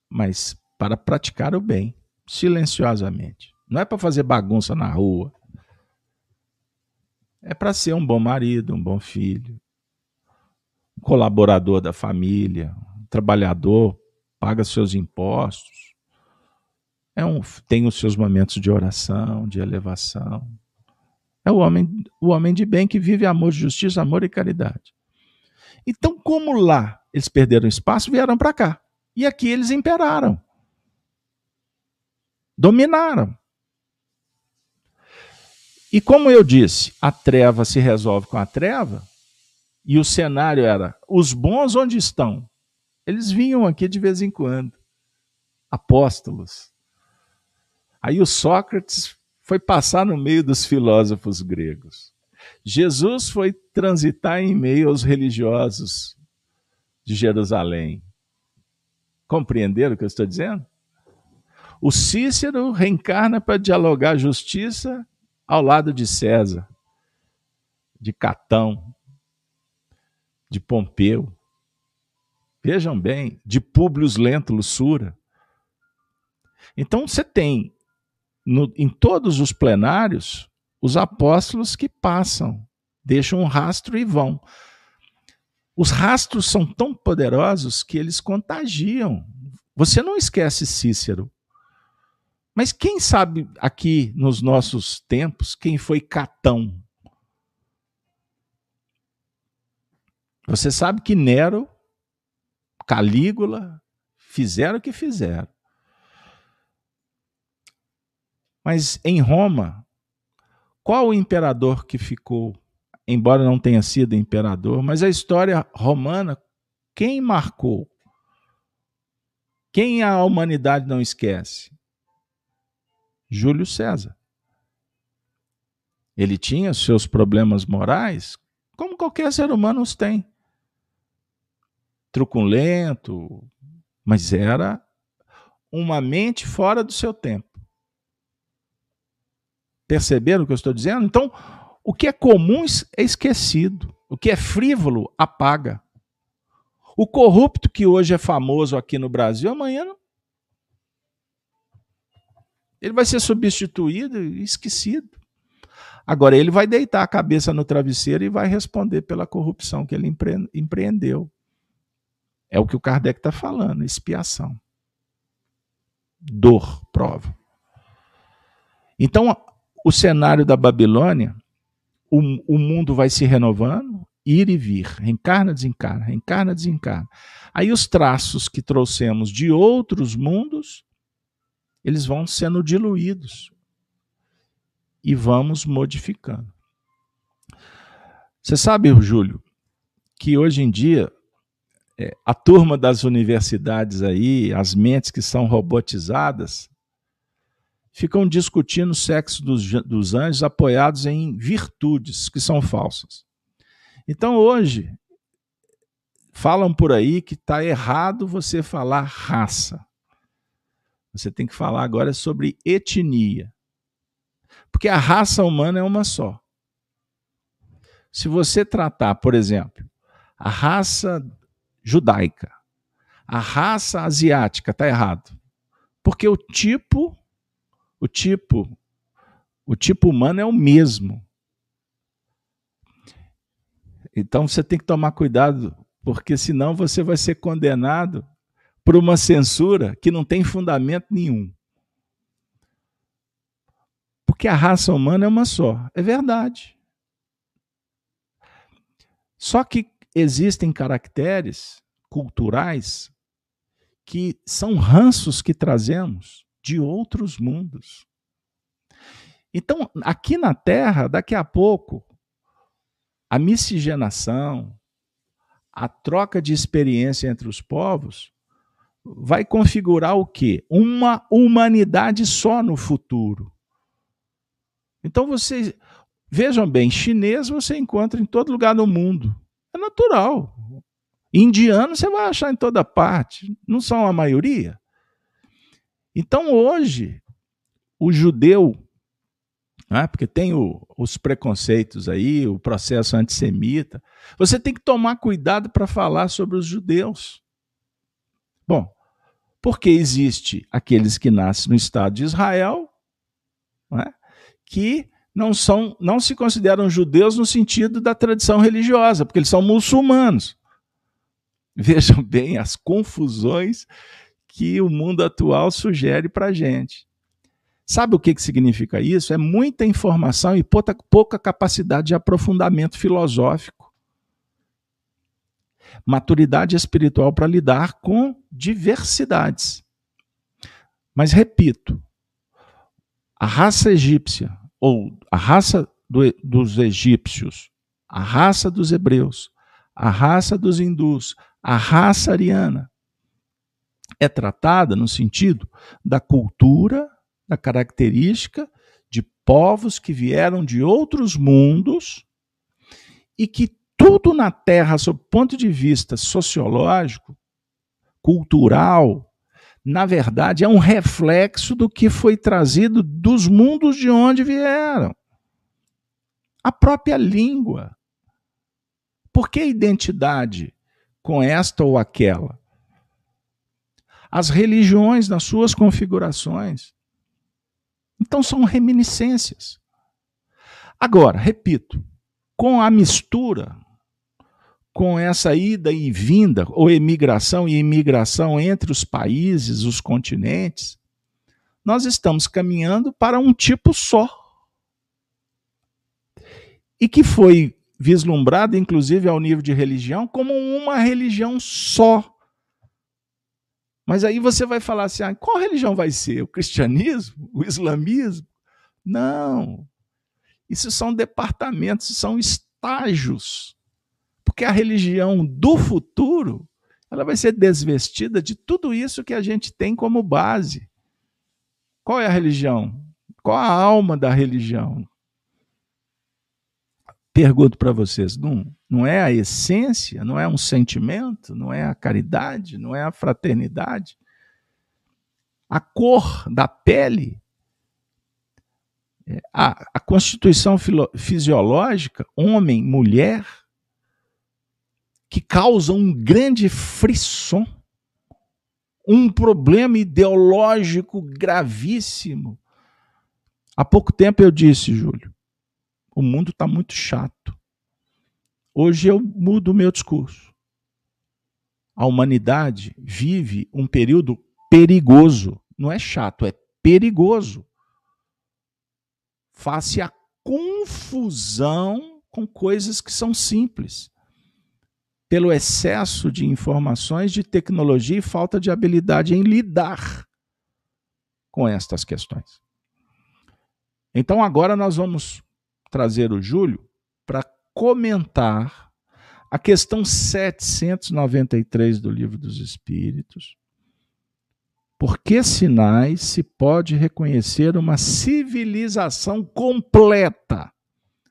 mas para praticar o bem, silenciosamente. Não é para fazer bagunça na rua. É para ser um bom marido, um bom filho, um colaborador da família, um trabalhador, paga seus impostos, é um, tem os seus momentos de oração, de elevação. É o homem, o homem de bem que vive amor, justiça, amor e caridade. Então, como lá eles perderam espaço, vieram para cá. E aqui eles imperaram. Dominaram. E como eu disse, a treva se resolve com a treva, e o cenário era: os bons onde estão? Eles vinham aqui de vez em quando, apóstolos. Aí o Sócrates foi passar no meio dos filósofos gregos. Jesus foi transitar em meio aos religiosos de Jerusalém. Compreenderam o que eu estou dizendo? O Cícero reencarna para dialogar justiça ao lado de César, de Catão, de Pompeu. Vejam bem, de Públio Lento Lussura. Então você tem no, em todos os plenários os apóstolos que passam, deixam um rastro e vão. Os rastros são tão poderosos que eles contagiam. Você não esquece Cícero. Mas quem sabe aqui nos nossos tempos quem foi Catão? Você sabe que Nero, Calígula fizeram o que fizeram. Mas em Roma, qual o imperador que ficou, embora não tenha sido imperador, mas a história romana, quem marcou? Quem a humanidade não esquece? Júlio César. Ele tinha seus problemas morais, como qualquer ser humano os tem. Truculento, mas era uma mente fora do seu tempo. Perceberam o que eu estou dizendo? Então, o que é comum é esquecido. O que é frívolo, apaga. O corrupto que hoje é famoso aqui no Brasil, amanhã. Ele vai ser substituído e esquecido. Agora, ele vai deitar a cabeça no travesseiro e vai responder pela corrupção que ele empreendeu. É o que o Kardec está falando, expiação. Dor, prova. Então, o cenário da Babilônia, o, o mundo vai se renovando, ir e vir, reencarna, desencarna, reencarna, desencarna. Aí os traços que trouxemos de outros mundos, eles vão sendo diluídos e vamos modificando. Você sabe, Júlio, que hoje em dia é, a turma das universidades aí, as mentes que são robotizadas, ficam discutindo o sexo dos, dos anjos apoiados em virtudes que são falsas. Então hoje, falam por aí que está errado você falar raça. Você tem que falar agora sobre etnia. Porque a raça humana é uma só. Se você tratar, por exemplo, a raça judaica, a raça asiática, está errado. Porque o tipo o tipo, o tipo humano é o mesmo. Então você tem que tomar cuidado, porque senão você vai ser condenado por uma censura que não tem fundamento nenhum. Porque a raça humana é uma só. É verdade. Só que existem caracteres culturais que são ranços que trazemos de outros mundos. Então, aqui na Terra, daqui a pouco, a miscigenação, a troca de experiência entre os povos vai configurar o quê? Uma humanidade só no futuro. Então vocês vejam bem, chinês você encontra em todo lugar do mundo. É natural. Indiano você vai achar em toda parte, não são a maioria. Então hoje o judeu né? porque tem o, os preconceitos aí, o processo antissemita. Você tem que tomar cuidado para falar sobre os judeus. Bom, porque existe aqueles que nascem no Estado de Israel, né? que não são, não se consideram judeus no sentido da tradição religiosa, porque eles são muçulmanos. Vejam bem as confusões que o mundo atual sugere para a gente. Sabe o que, que significa isso? É muita informação e pouca, pouca capacidade de aprofundamento filosófico. Maturidade espiritual para lidar com diversidades. Mas repito, a raça egípcia, ou a raça do, dos egípcios, a raça dos hebreus, a raça dos hindus, a raça ariana, é tratada no sentido da cultura da característica de povos que vieram de outros mundos e que tudo na Terra, sob o ponto de vista sociológico, cultural, na verdade é um reflexo do que foi trazido dos mundos de onde vieram. A própria língua. Por que identidade com esta ou aquela? As religiões nas suas configurações. Então são reminiscências. Agora, repito, com a mistura, com essa ida e vinda, ou emigração e imigração entre os países, os continentes, nós estamos caminhando para um tipo só. E que foi vislumbrado, inclusive ao nível de religião, como uma religião só. Mas aí você vai falar assim: ah, qual religião vai ser? O cristianismo? O islamismo? Não. Isso são departamentos, são estágios. Porque a religião do futuro, ela vai ser desvestida de tudo isso que a gente tem como base. Qual é a religião? Qual a alma da religião? Pergunto para vocês, não, não é a essência, não é um sentimento, não é a caridade, não é a fraternidade? A cor da pele, é, a, a constituição filo, fisiológica, homem, mulher, que causa um grande frisson, um problema ideológico gravíssimo. Há pouco tempo eu disse, Júlio, o mundo está muito chato. Hoje eu mudo o meu discurso. A humanidade vive um período perigoso. Não é chato, é perigoso. Face a confusão com coisas que são simples. Pelo excesso de informações, de tecnologia e falta de habilidade em lidar com estas questões. Então agora nós vamos trazer o Júlio para comentar a questão 793 do Livro dos Espíritos. Por que sinais se pode reconhecer uma civilização completa?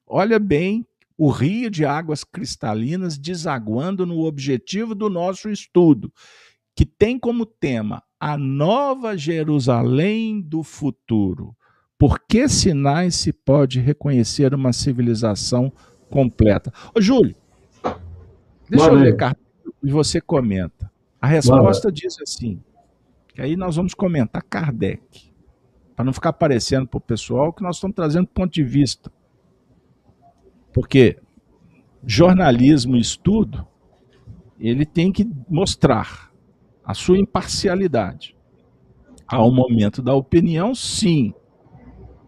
Olha bem o rio de águas cristalinas desaguando no objetivo do nosso estudo, que tem como tema a nova Jerusalém do futuro. Por que sinais se pode reconhecer uma civilização completa? Ô, Júlio, deixa eu ler carta e você comenta. A resposta diz assim, que aí nós vamos comentar Kardec. para não ficar parecendo para o pessoal que nós estamos trazendo ponto de vista. Porque jornalismo e estudo, ele tem que mostrar a sua imparcialidade. Ao momento da opinião, sim,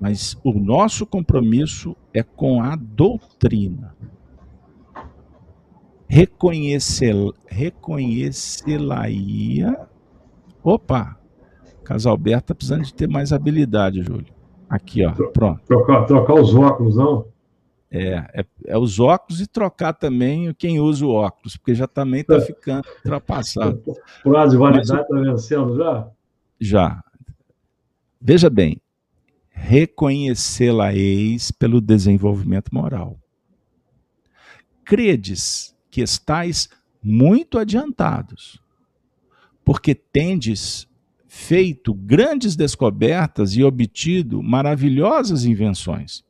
mas o nosso compromisso é com a doutrina. Reconhecê-la-ia. Opa! Casalberto está precisando de ter mais habilidade, Júlio. Aqui, ó. Pronto. Trocar, trocar os óculos, não? É, é, é, os óculos e trocar também quem usa o óculos, porque já também está ficando ultrapassado. Prazo de validade está vencendo já? Já. Veja bem, reconhecê-la-eis pelo desenvolvimento moral. Credes que estáis muito adiantados, porque tendes feito grandes descobertas e obtido maravilhosas invenções.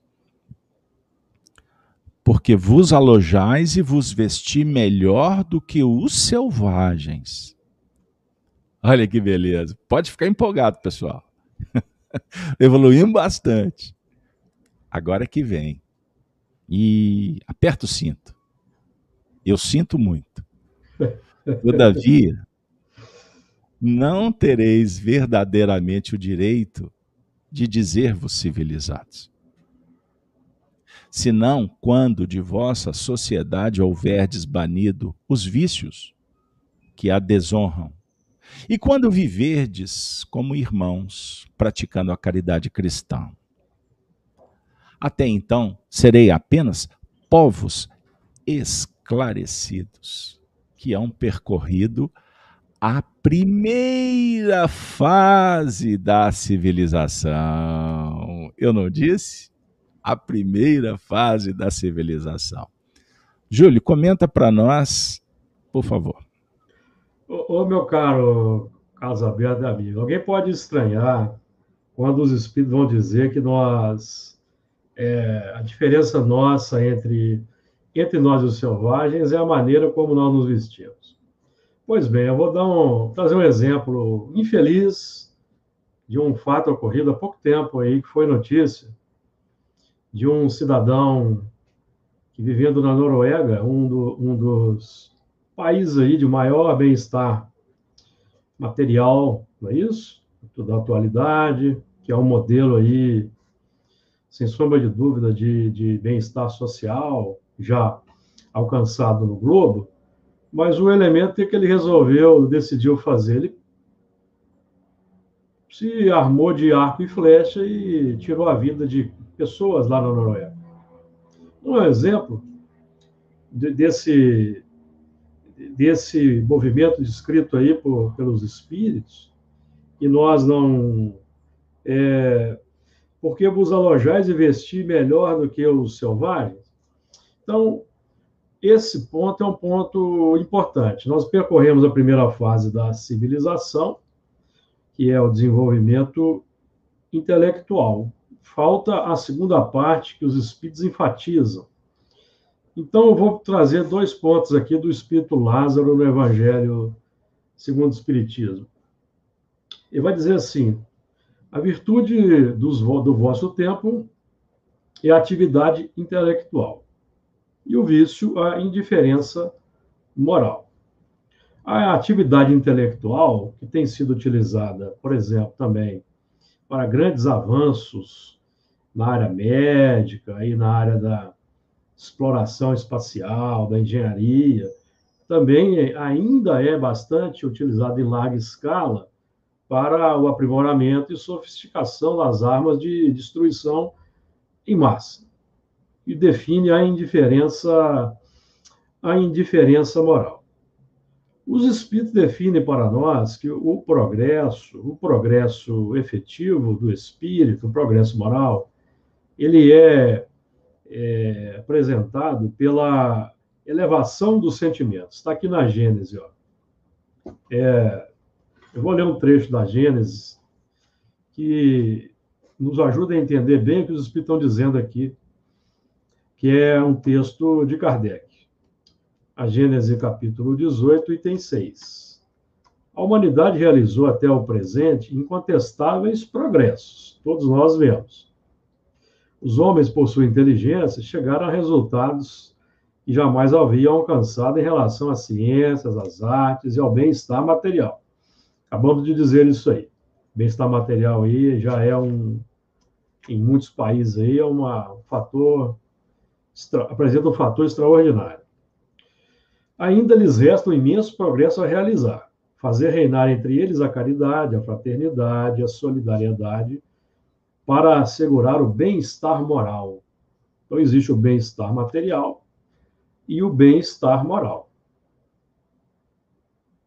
Porque vos alojais e vos vesti melhor do que os selvagens. Olha que beleza. Pode ficar empolgado, pessoal. Evoluímos bastante. Agora que vem. E aperta o cinto. Eu sinto muito. Todavia, não tereis verdadeiramente o direito de dizer-vos civilizados. Senão, quando de vossa sociedade houverdes banido os vícios que a desonram, e quando viverdes como irmãos, praticando a caridade cristã. Até então, serei apenas povos esclarecidos, que hão percorrido a primeira fase da civilização. Eu não disse? A primeira fase da civilização. Júlio, comenta para nós, por favor. Ô, ô, meu caro Carlos Alberto amigo, alguém pode estranhar quando os espíritos vão dizer que nós é, a diferença nossa entre entre nós e os selvagens é a maneira como nós nos vestimos. Pois bem, eu vou dar um, trazer um exemplo infeliz de um fato ocorrido há pouco tempo aí que foi notícia de um cidadão que vivendo na Noruega, um, do, um dos país aí de maior bem-estar material, não é isso? Da atualidade, que é um modelo aí, sem sombra de dúvida, de, de bem-estar social já alcançado no globo, mas o elemento é que ele resolveu, decidiu fazer, ele se armou de arco e flecha e tirou a vida de pessoas lá na Noruega. Um exemplo desse desse movimento descrito aí por, pelos espíritos, e nós não. É, porque vos alojais e vestir melhor do que os selvagens? Então, esse ponto é um ponto importante. Nós percorremos a primeira fase da civilização, que é o desenvolvimento intelectual. Falta a segunda parte que os espíritos enfatizam, então, eu vou trazer dois pontos aqui do Espírito Lázaro no Evangelho segundo o Espiritismo. Ele vai dizer assim: a virtude dos, do vosso tempo é a atividade intelectual, e o vício, a indiferença moral. A atividade intelectual, que tem sido utilizada, por exemplo, também para grandes avanços na área médica e na área da exploração espacial, da engenharia, também ainda é bastante utilizado em larga escala para o aprimoramento e sofisticação das armas de destruição em massa. E define a indiferença a indiferença moral. Os espíritos definem para nós que o progresso, o progresso efetivo do espírito, o progresso moral, ele é é, apresentado pela elevação dos sentimentos. Está aqui na Gênesis. Ó. É, eu vou ler um trecho da Gênesis que nos ajuda a entender bem o que os Espíritos estão dizendo aqui, que é um texto de Kardec. A Gênesis, capítulo 18, item 6. A humanidade realizou até o presente incontestáveis progressos, todos nós vemos. Os homens, por sua inteligência, chegaram a resultados que jamais haviam alcançado em relação às ciências, às artes e ao bem-estar material. Acabamos de dizer isso aí. Bem-estar material aí já é um, em muitos países aí, é uma, um fator, extra, apresenta um fator extraordinário. Ainda lhes resta um imenso progresso a realizar. Fazer reinar entre eles a caridade, a fraternidade, a solidariedade, para assegurar o bem-estar moral. Então, existe o bem-estar material e o bem-estar moral.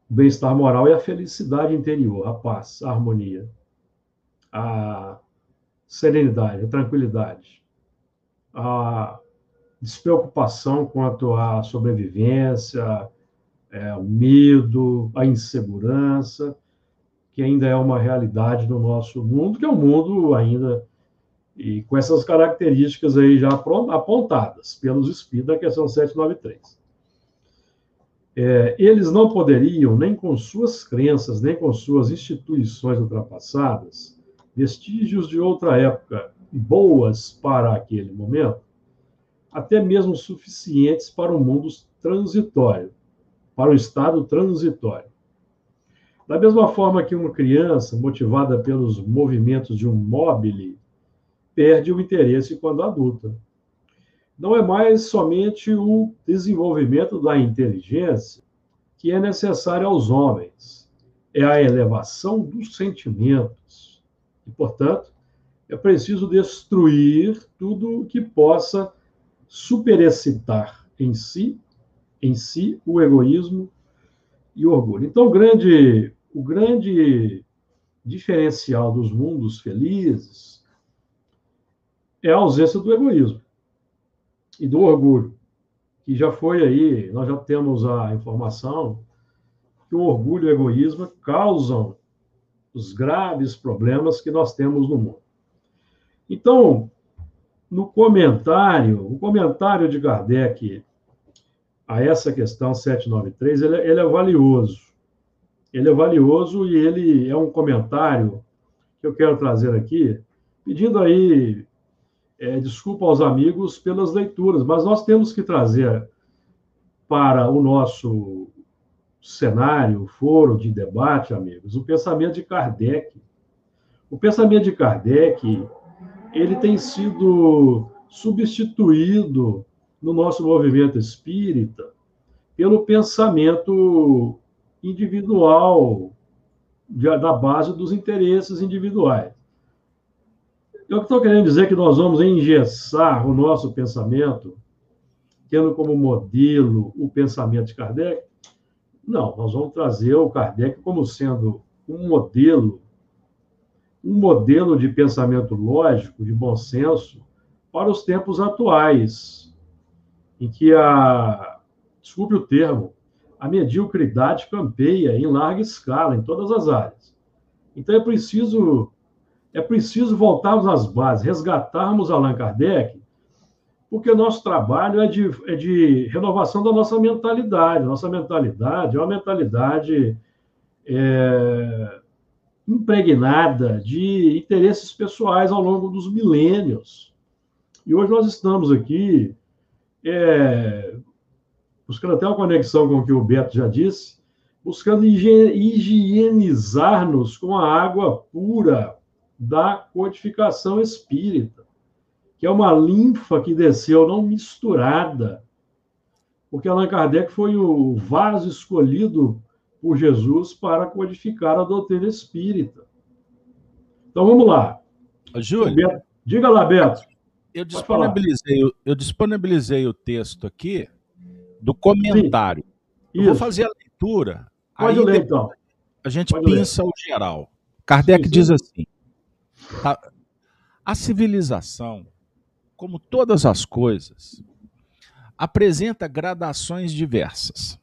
O bem-estar moral é a felicidade interior, a paz, a harmonia, a serenidade, a tranquilidade, a despreocupação quanto à sobrevivência, é, o medo, a insegurança, que ainda é uma realidade no nosso mundo, que é um mundo ainda e com essas características aí já apontadas pelos espíritos da questão 793. É, eles não poderiam, nem com suas crenças, nem com suas instituições ultrapassadas, vestígios de outra época, boas para aquele momento, até mesmo suficientes para o mundo transitório, para o estado transitório. Da mesma forma que uma criança, motivada pelos movimentos de um mobile, perde o interesse quando adulta não é mais somente o desenvolvimento da inteligência que é necessário aos homens, é a elevação dos sentimentos. E, portanto, é preciso destruir tudo que possa superexcitar em si, em si, o egoísmo e o orgulho. Então, o grande, o grande diferencial dos mundos felizes é a ausência do egoísmo e do orgulho, que já foi aí, nós já temos a informação que o orgulho e o egoísmo causam os graves problemas que nós temos no mundo. Então, no comentário, o comentário de Kardec a essa questão 793, ele, ele é valioso. Ele é valioso e ele é um comentário que eu quero trazer aqui, pedindo aí é, desculpa aos amigos pelas leituras, mas nós temos que trazer para o nosso cenário, foro de debate, amigos, o pensamento de Kardec. O pensamento de Kardec, ele tem sido substituído no nosso movimento espírita pelo pensamento individual, da base dos interesses individuais. Eu estou querendo dizer que nós vamos engessar o nosso pensamento, tendo como modelo o pensamento de Kardec? Não, nós vamos trazer o Kardec como sendo um modelo, um modelo de pensamento lógico, de bom senso, para os tempos atuais, em que a, desculpe o termo, a mediocridade campeia em larga escala, em todas as áreas. Então é preciso é preciso voltarmos às bases, resgatarmos Allan Kardec, porque nosso trabalho é de, é de renovação da nossa mentalidade. Nossa mentalidade é uma mentalidade é, impregnada de interesses pessoais ao longo dos milênios. E hoje nós estamos aqui é, buscando até uma conexão com o que o Beto já disse, buscando higienizar-nos com a água pura, da codificação espírita, que é uma linfa que desceu não misturada, porque Allan Kardec foi o vaso escolhido por Jesus para codificar a doutrina espírita. Então vamos lá. Júlio, diga lá, Beto. Eu disponibilizei, eu disponibilizei o texto aqui do comentário. Eu vou fazer a leitura. Pode ler, então. A gente Pode pinça ler. o geral. Kardec sim, sim. diz assim: Tá? A civilização, como todas as coisas, apresenta gradações diversas.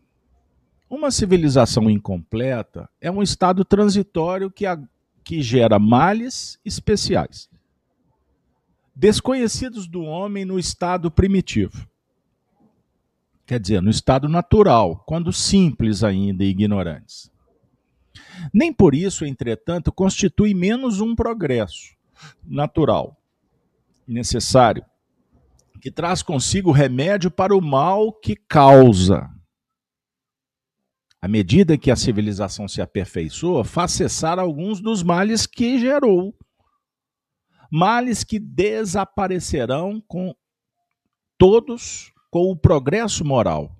Uma civilização incompleta é um estado transitório que, a, que gera males especiais, desconhecidos do homem no estado primitivo. Quer dizer, no estado natural, quando simples ainda e ignorantes. Nem por isso, entretanto, constitui menos um progresso natural, necessário, que traz consigo remédio para o mal que causa. À medida que a civilização se aperfeiçoa, faz cessar alguns dos males que gerou. Males que desaparecerão com todos com o progresso moral.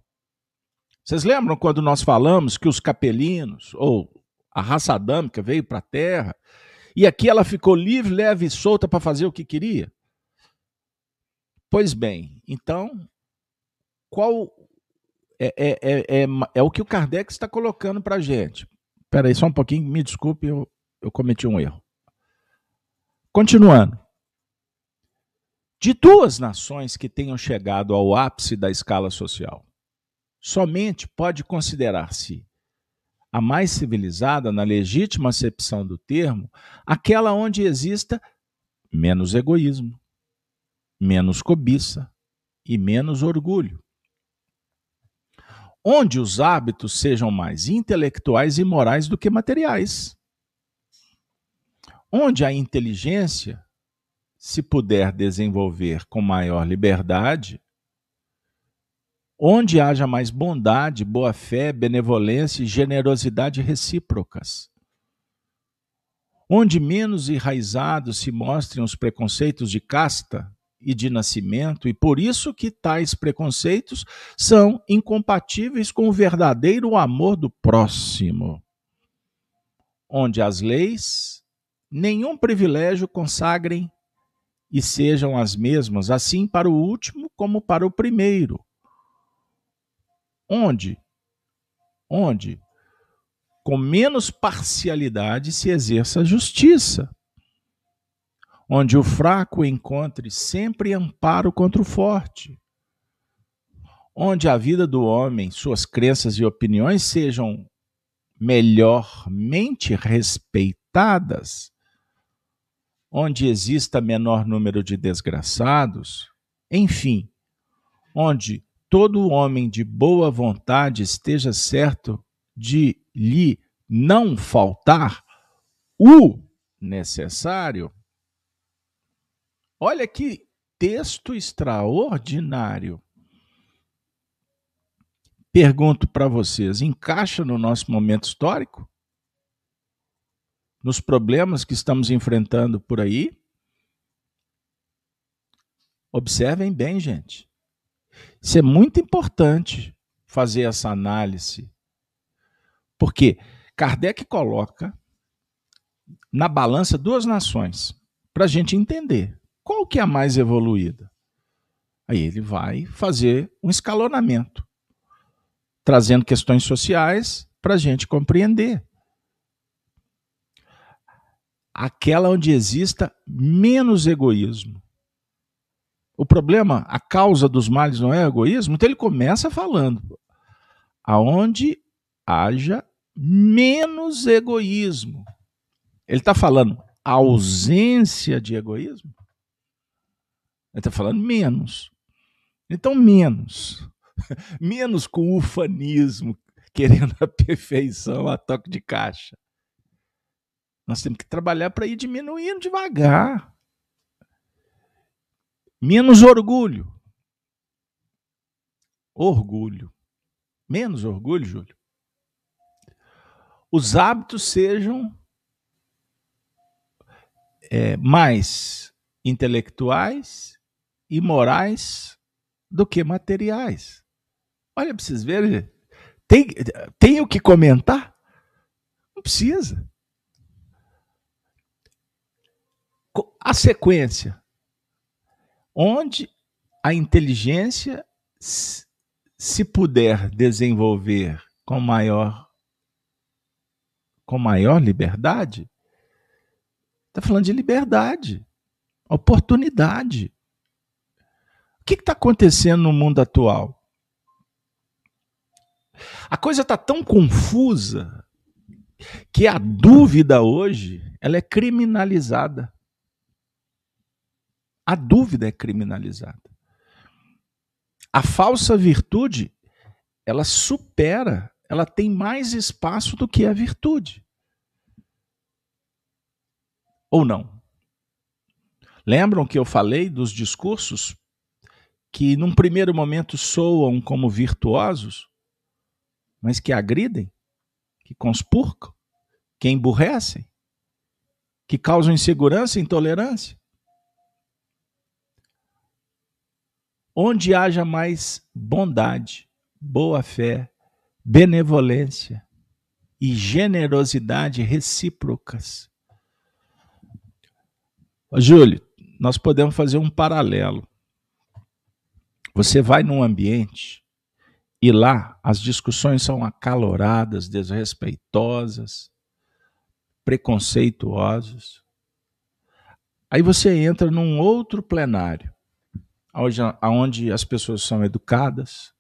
Vocês lembram quando nós falamos que os capelinos, ou a raça adâmica, veio para a Terra e aqui ela ficou livre, leve e solta para fazer o que queria? Pois bem, então, qual é, é, é, é, é o que o Kardec está colocando para a gente? Espera aí só um pouquinho, me desculpe, eu, eu cometi um erro. Continuando. De duas nações que tenham chegado ao ápice da escala social, somente pode considerar-se a mais civilizada, na legítima acepção do termo, aquela onde exista menos egoísmo, menos cobiça e menos orgulho. Onde os hábitos sejam mais intelectuais e morais do que materiais. Onde a inteligência se puder desenvolver com maior liberdade, onde haja mais bondade, boa-fé, benevolência e generosidade recíprocas. Onde menos enraizados se mostrem os preconceitos de casta e de nascimento, e por isso que tais preconceitos são incompatíveis com o verdadeiro amor do próximo. Onde as leis nenhum privilégio consagrem e sejam as mesmas, assim para o último como para o primeiro. Onde? Onde? Com menos parcialidade se exerça a justiça. Onde o fraco encontre sempre amparo contra o forte. Onde a vida do homem, suas crenças e opiniões sejam melhormente respeitadas onde exista menor número de desgraçados, enfim, onde todo homem de boa vontade esteja certo de lhe não faltar o necessário. Olha que texto extraordinário. Pergunto para vocês: encaixa no nosso momento histórico? Nos problemas que estamos enfrentando por aí? Observem bem, gente. Isso é muito importante fazer essa análise. Porque Kardec coloca na balança duas nações para a gente entender qual que é a mais evoluída. Aí ele vai fazer um escalonamento, trazendo questões sociais para a gente compreender aquela onde exista menos egoísmo. O problema, a causa dos males não é egoísmo, então ele começa falando aonde haja menos egoísmo. Ele está falando ausência de egoísmo? Ele está falando menos. Então, menos. menos com ufanismo, querendo a perfeição a toque de caixa. Nós temos que trabalhar para ir diminuindo devagar. Menos orgulho. Orgulho. Menos orgulho, Júlio. Os hábitos sejam é, mais intelectuais e morais do que materiais. Olha para vocês verem. Tem, tem o que comentar? Não precisa. A sequência, onde a inteligência se puder desenvolver com maior com maior liberdade, está falando de liberdade, oportunidade. O que está acontecendo no mundo atual? A coisa está tão confusa que a dúvida hoje ela é criminalizada. A dúvida é criminalizada. A falsa virtude, ela supera, ela tem mais espaço do que a virtude. ou não? Lembram que eu falei dos discursos que, num primeiro momento, soam como virtuosos, mas que agridem, que conspurcam, que emburrecem, que causam insegurança e intolerância? Onde haja mais bondade, boa fé, benevolência e generosidade recíprocas. Júlio, nós podemos fazer um paralelo. Você vai num ambiente e lá as discussões são acaloradas, desrespeitosas, preconceituosas. Aí você entra num outro plenário, onde, onde as pessoas são educadas,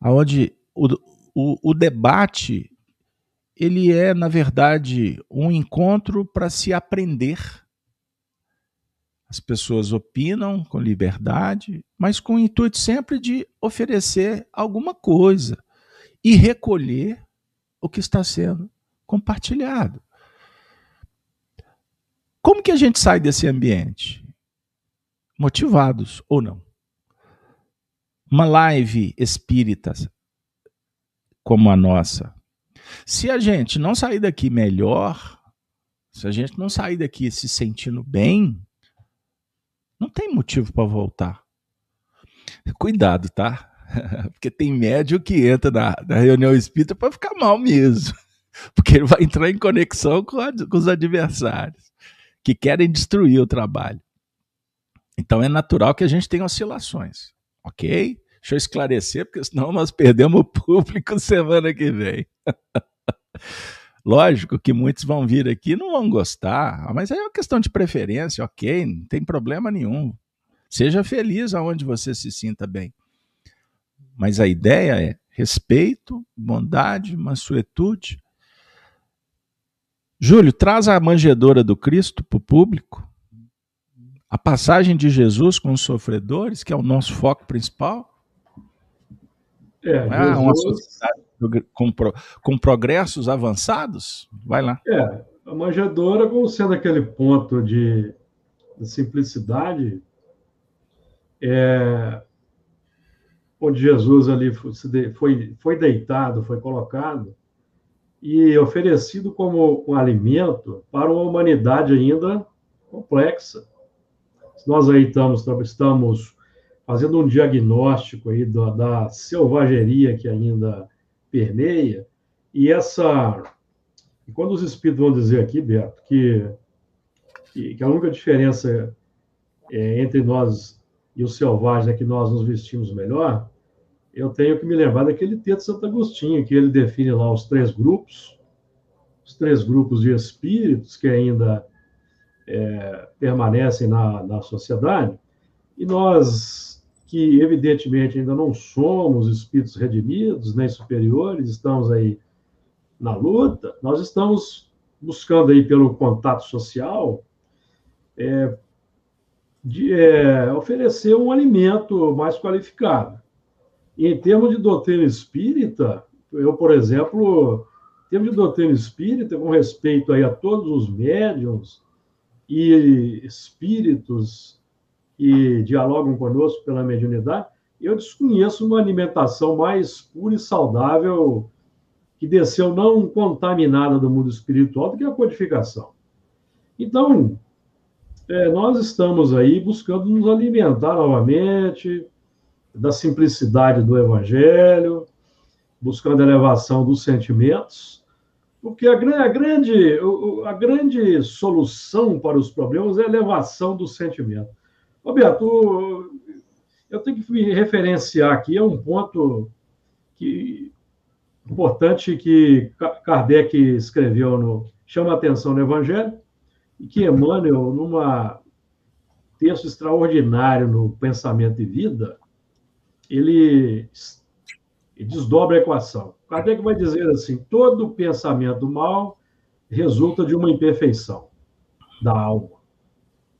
onde o, o, o debate ele é, na verdade, um encontro para se aprender. As pessoas opinam com liberdade, mas com o intuito sempre de oferecer alguma coisa e recolher o que está sendo compartilhado. Como que a gente sai desse ambiente? Motivados ou não? Uma live espírita como a nossa. Se a gente não sair daqui melhor, se a gente não sair daqui se sentindo bem, não tem motivo para voltar. Cuidado, tá? Porque tem médio que entra na, na reunião espírita para ficar mal mesmo. Porque ele vai entrar em conexão com, a, com os adversários que querem destruir o trabalho. Então é natural que a gente tenha oscilações, ok? Deixa eu esclarecer, porque senão nós perdemos o público semana que vem. Lógico que muitos vão vir aqui e não vão gostar, mas é uma questão de preferência, ok, não tem problema nenhum. Seja feliz aonde você se sinta bem. Mas a ideia é respeito, bondade, mansuetude. Júlio, traz a manjedora do Cristo para o público. A passagem de Jesus com os sofredores, que é o nosso foco principal. É, é Jesus... uma sociedade com, com progressos avançados? Vai lá. É, a manjedoura, como sendo aquele ponto de, de simplicidade, é, onde Jesus ali foi, foi deitado, foi colocado e oferecido como um alimento para uma humanidade ainda complexa. Nós aí estamos, estamos fazendo um diagnóstico aí da, da selvageria que ainda permeia, e essa. E quando os espíritos vão dizer aqui, Beto, que, que, a única diferença é, entre nós e os selvagens é que nós nos vestimos melhor, eu tenho que me lembrar daquele texto de Santo Agostinho, que ele define lá os três grupos, os três grupos de espíritos que ainda é, permanecem na, na sociedade, e nós que evidentemente ainda não somos espíritos redimidos, nem superiores, estamos aí na luta, nós estamos buscando aí pelo contato social é, de, é, oferecer um alimento mais qualificado. E em termos de doutrina espírita, eu, por exemplo, em termos de doutrina espírita, com respeito aí a todos os médiums e espíritos que dialogam conosco pela mediunidade, eu desconheço uma alimentação mais pura e saudável que desceu não contaminada do mundo espiritual do que a codificação. Então, é, nós estamos aí buscando nos alimentar novamente da simplicidade do Evangelho, buscando a elevação dos sentimentos, porque a, a, grande, a grande solução para os problemas é a elevação do sentimento. Roberto, eu tenho que me referenciar aqui a um ponto que, importante que Kardec escreveu no chama a atenção no Evangelho e que Emmanuel, numa texto extraordinário no Pensamento e Vida, ele, ele desdobra a equação. Kardec vai dizer assim: todo pensamento mal resulta de uma imperfeição da alma.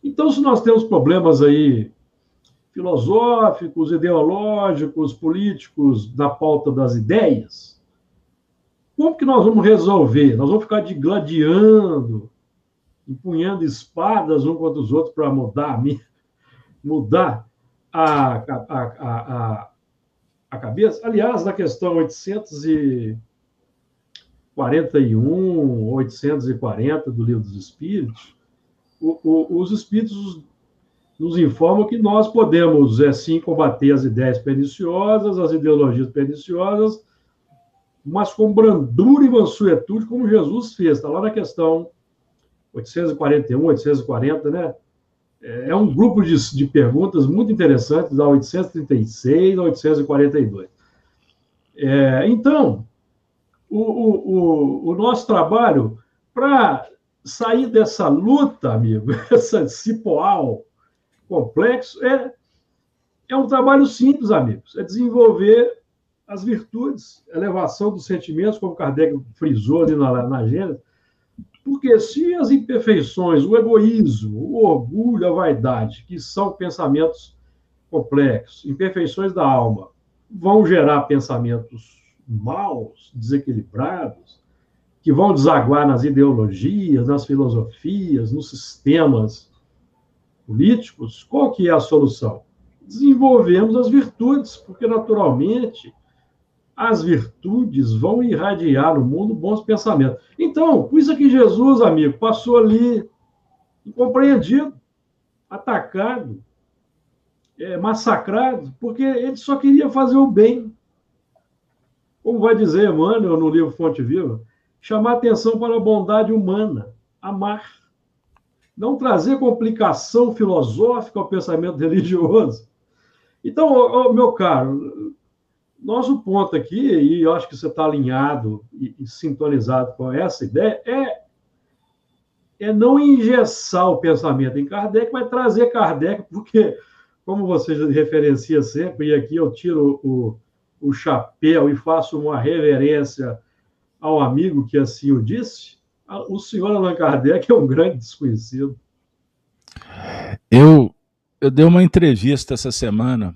Então, se nós temos problemas aí filosóficos, ideológicos, políticos na pauta das ideias, como que nós vamos resolver? Nós vamos ficar digladiando empunhando espadas um contra os outros para mudar mudar a, a, a, a cabeça. Aliás, na questão 841, 840 do Livro dos Espíritos, o, o, os Espíritos nos informam que nós podemos, é, sim, combater as ideias perniciosas, as ideologias perniciosas, mas com brandura e mansuetude, como Jesus fez. Está lá na questão 841, 840, né? É, um grupo de, de perguntas muito interessantes, da 836 a 842. É, então, o, o, o, nosso trabalho, para sair dessa luta, amigo, essa cipoal complexo, é, é um trabalho simples, amigos. É desenvolver as virtudes, elevação dos sentimentos, como Kardec frisou ali na, na agenda, porque se as imperfeições, o egoísmo, o orgulho, a vaidade, que são pensamentos complexos, imperfeições da alma, vão gerar pensamentos maus, desequilibrados, que vão desaguar nas ideologias, nas filosofias, nos sistemas políticos, qual que é a solução? Desenvolvemos as virtudes, porque naturalmente as virtudes vão irradiar no mundo bons pensamentos. Então, por isso é que Jesus, amigo, passou ali incompreendido, atacado, é, massacrado, porque ele só queria fazer o bem. Como vai dizer Emmanuel no livro Fonte Viva, chamar atenção para a bondade humana, amar. Não trazer complicação filosófica ao pensamento religioso. Então, meu caro, nosso ponto aqui, e eu acho que você está alinhado e, e, sintonizado com essa ideia, é, é não engessar o pensamento em Kardec, mas trazer Kardec, porque, como você referencia sempre, e aqui eu tiro o, o chapéu e faço uma reverência ao amigo que assim o disse, o senhor Allan Kardec é um grande desconhecido. Eu, eu dei uma entrevista essa semana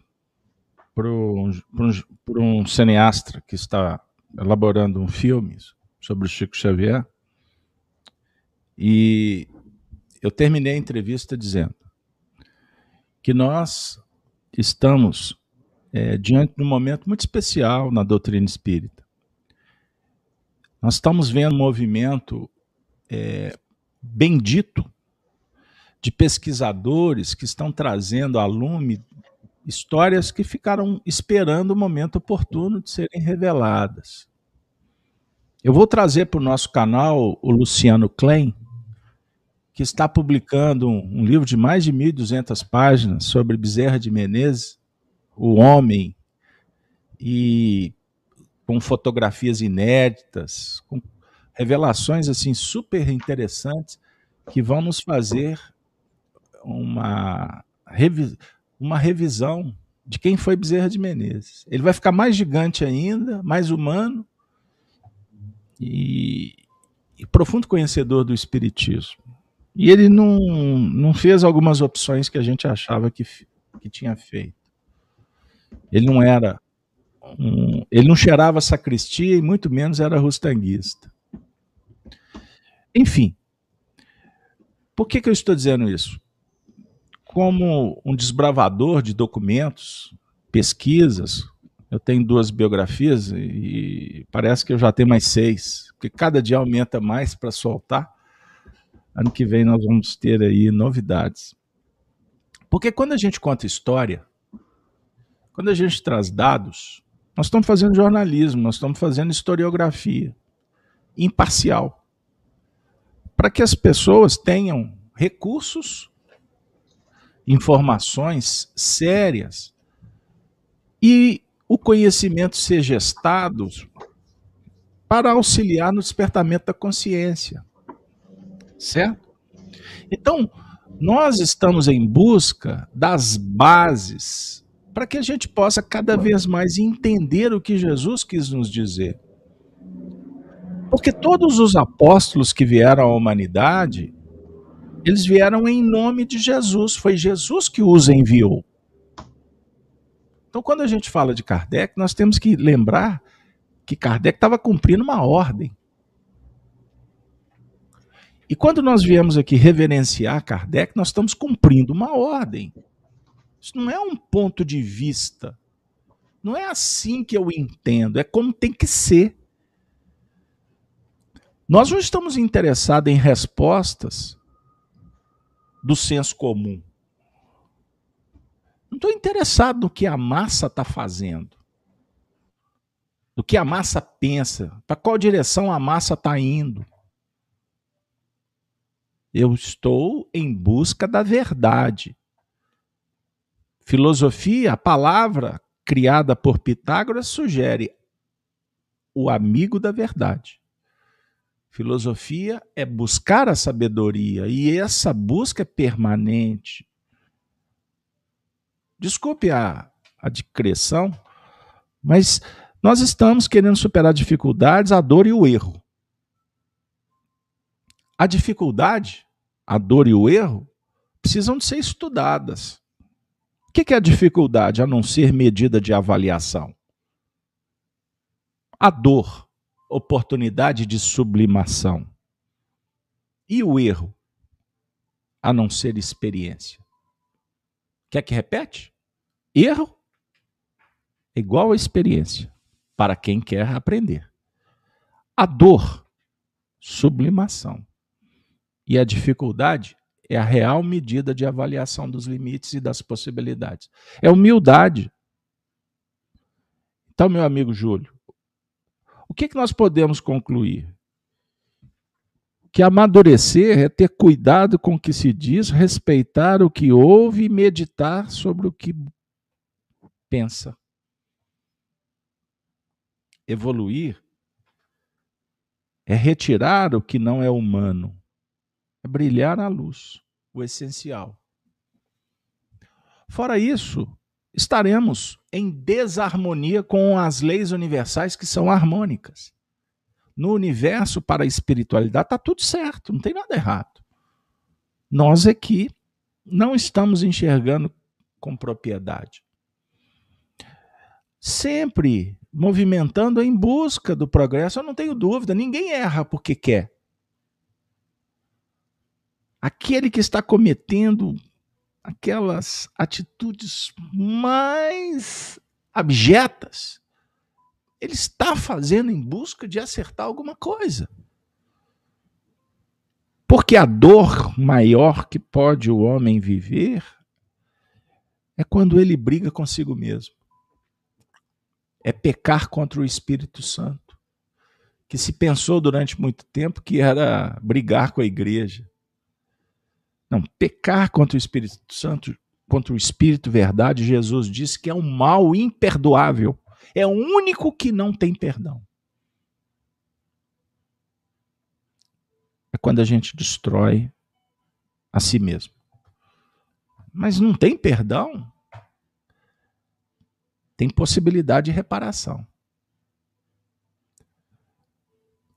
para um, um, um cineasta que está elaborando um filme sobre o Chico Xavier. E eu terminei a entrevista dizendo que nós estamos é, diante de um momento muito especial na doutrina espírita. Nós estamos vendo um movimento é, bendito de pesquisadores que estão trazendo a lume histórias que ficaram esperando o momento oportuno de serem reveladas. Eu vou trazer para o nosso canal o Luciano Klein, que está publicando um, livro de mais de 1.200 páginas sobre Bezerra de Menezes, o homem, e com fotografias inéditas, com revelações assim super interessantes que vão nos fazer uma revisão uma revisão de quem foi Bezerra de Menezes. Ele vai ficar mais gigante ainda, mais humano e, e profundo conhecedor do Espiritismo. E ele não, não fez algumas opções que a gente achava que, que tinha feito. Ele não era. Um, ele não cheirava sacristia e muito menos era rustanguista. Enfim, por que, que eu estou dizendo isso? Como um desbravador de documentos, pesquisas. Eu tenho duas biografias e parece que eu já tenho mais seis, porque cada dia aumenta mais para soltar. Ano que vem nós vamos ter aí novidades. Porque quando a gente conta história, quando a gente traz dados, nós estamos fazendo jornalismo, nós estamos fazendo historiografia imparcial. Para que as pessoas tenham recursos informações sérias e o conhecimento ser gestado para auxiliar no despertamento da consciência. Certo? Então, nós estamos em busca das bases para que a gente possa cada vez mais entender o que Jesus quis nos dizer. Porque todos os apóstolos que vieram à humanidade, eles vieram em nome de Jesus, foi Jesus que os enviou. Então, quando a gente fala de Kardec, nós temos que lembrar que Kardec estava cumprindo uma ordem. E quando nós viemos aqui reverenciar Kardec, nós estamos cumprindo uma ordem. Isso não é um ponto de vista. Não é assim que eu entendo, é como tem que ser. Nós não estamos interessados em respostas do senso comum. Não estou interessado no que a massa está fazendo, do que a massa pensa, para qual direção a massa está indo. Eu estou em busca da verdade. Filosofia, a palavra criada por Pitágoras, sugere o amigo da verdade. Filosofia é buscar a sabedoria e essa busca é permanente. Desculpe a, a discreção, mas nós estamos querendo superar dificuldades, a dor e o erro. A dificuldade, a dor e o erro precisam de ser estudadas. O que é a dificuldade a não ser medida de avaliação? A dor oportunidade de sublimação. E o erro, a não ser experiência? Quer que repete? Erro é igual a experiência para quem quer aprender. A dor, sublimação. E a dificuldade é a real medida de avaliação dos limites e das possibilidades. É humildade. Então, meu amigo Júlio, o que, que nós podemos concluir? Que amadurecer é ter cuidado com o que se diz, respeitar o que ouve e meditar sobre o que pensa. Evoluir é retirar o que não é humano, é brilhar a luz, o essencial. Fora isso, estaremos em desarmonia com as leis universais que são harmônicas. No universo, para a espiritualidade, está tudo certo, não tem nada errado. Nós aqui não estamos enxergando com propriedade. Sempre movimentando em busca do progresso, eu não tenho dúvida, ninguém erra porque quer. Aquele que está cometendo aquelas atitudes mais abjetas, ele está fazendo em busca de acertar alguma coisa. Porque a dor maior que pode o homem viver é quando ele briga consigo mesmo. É pecar contra o Espírito Santo, que se pensou durante muito tempo que era brigar com a igreja. Não, pecar contra o Espírito Santo, contra o Espírito Verdade, Jesus disse que é um mal imperdoável. É o único que não tem perdão. É quando a gente destrói a si mesmo. Mas não tem perdão? Tem possibilidade de reparação.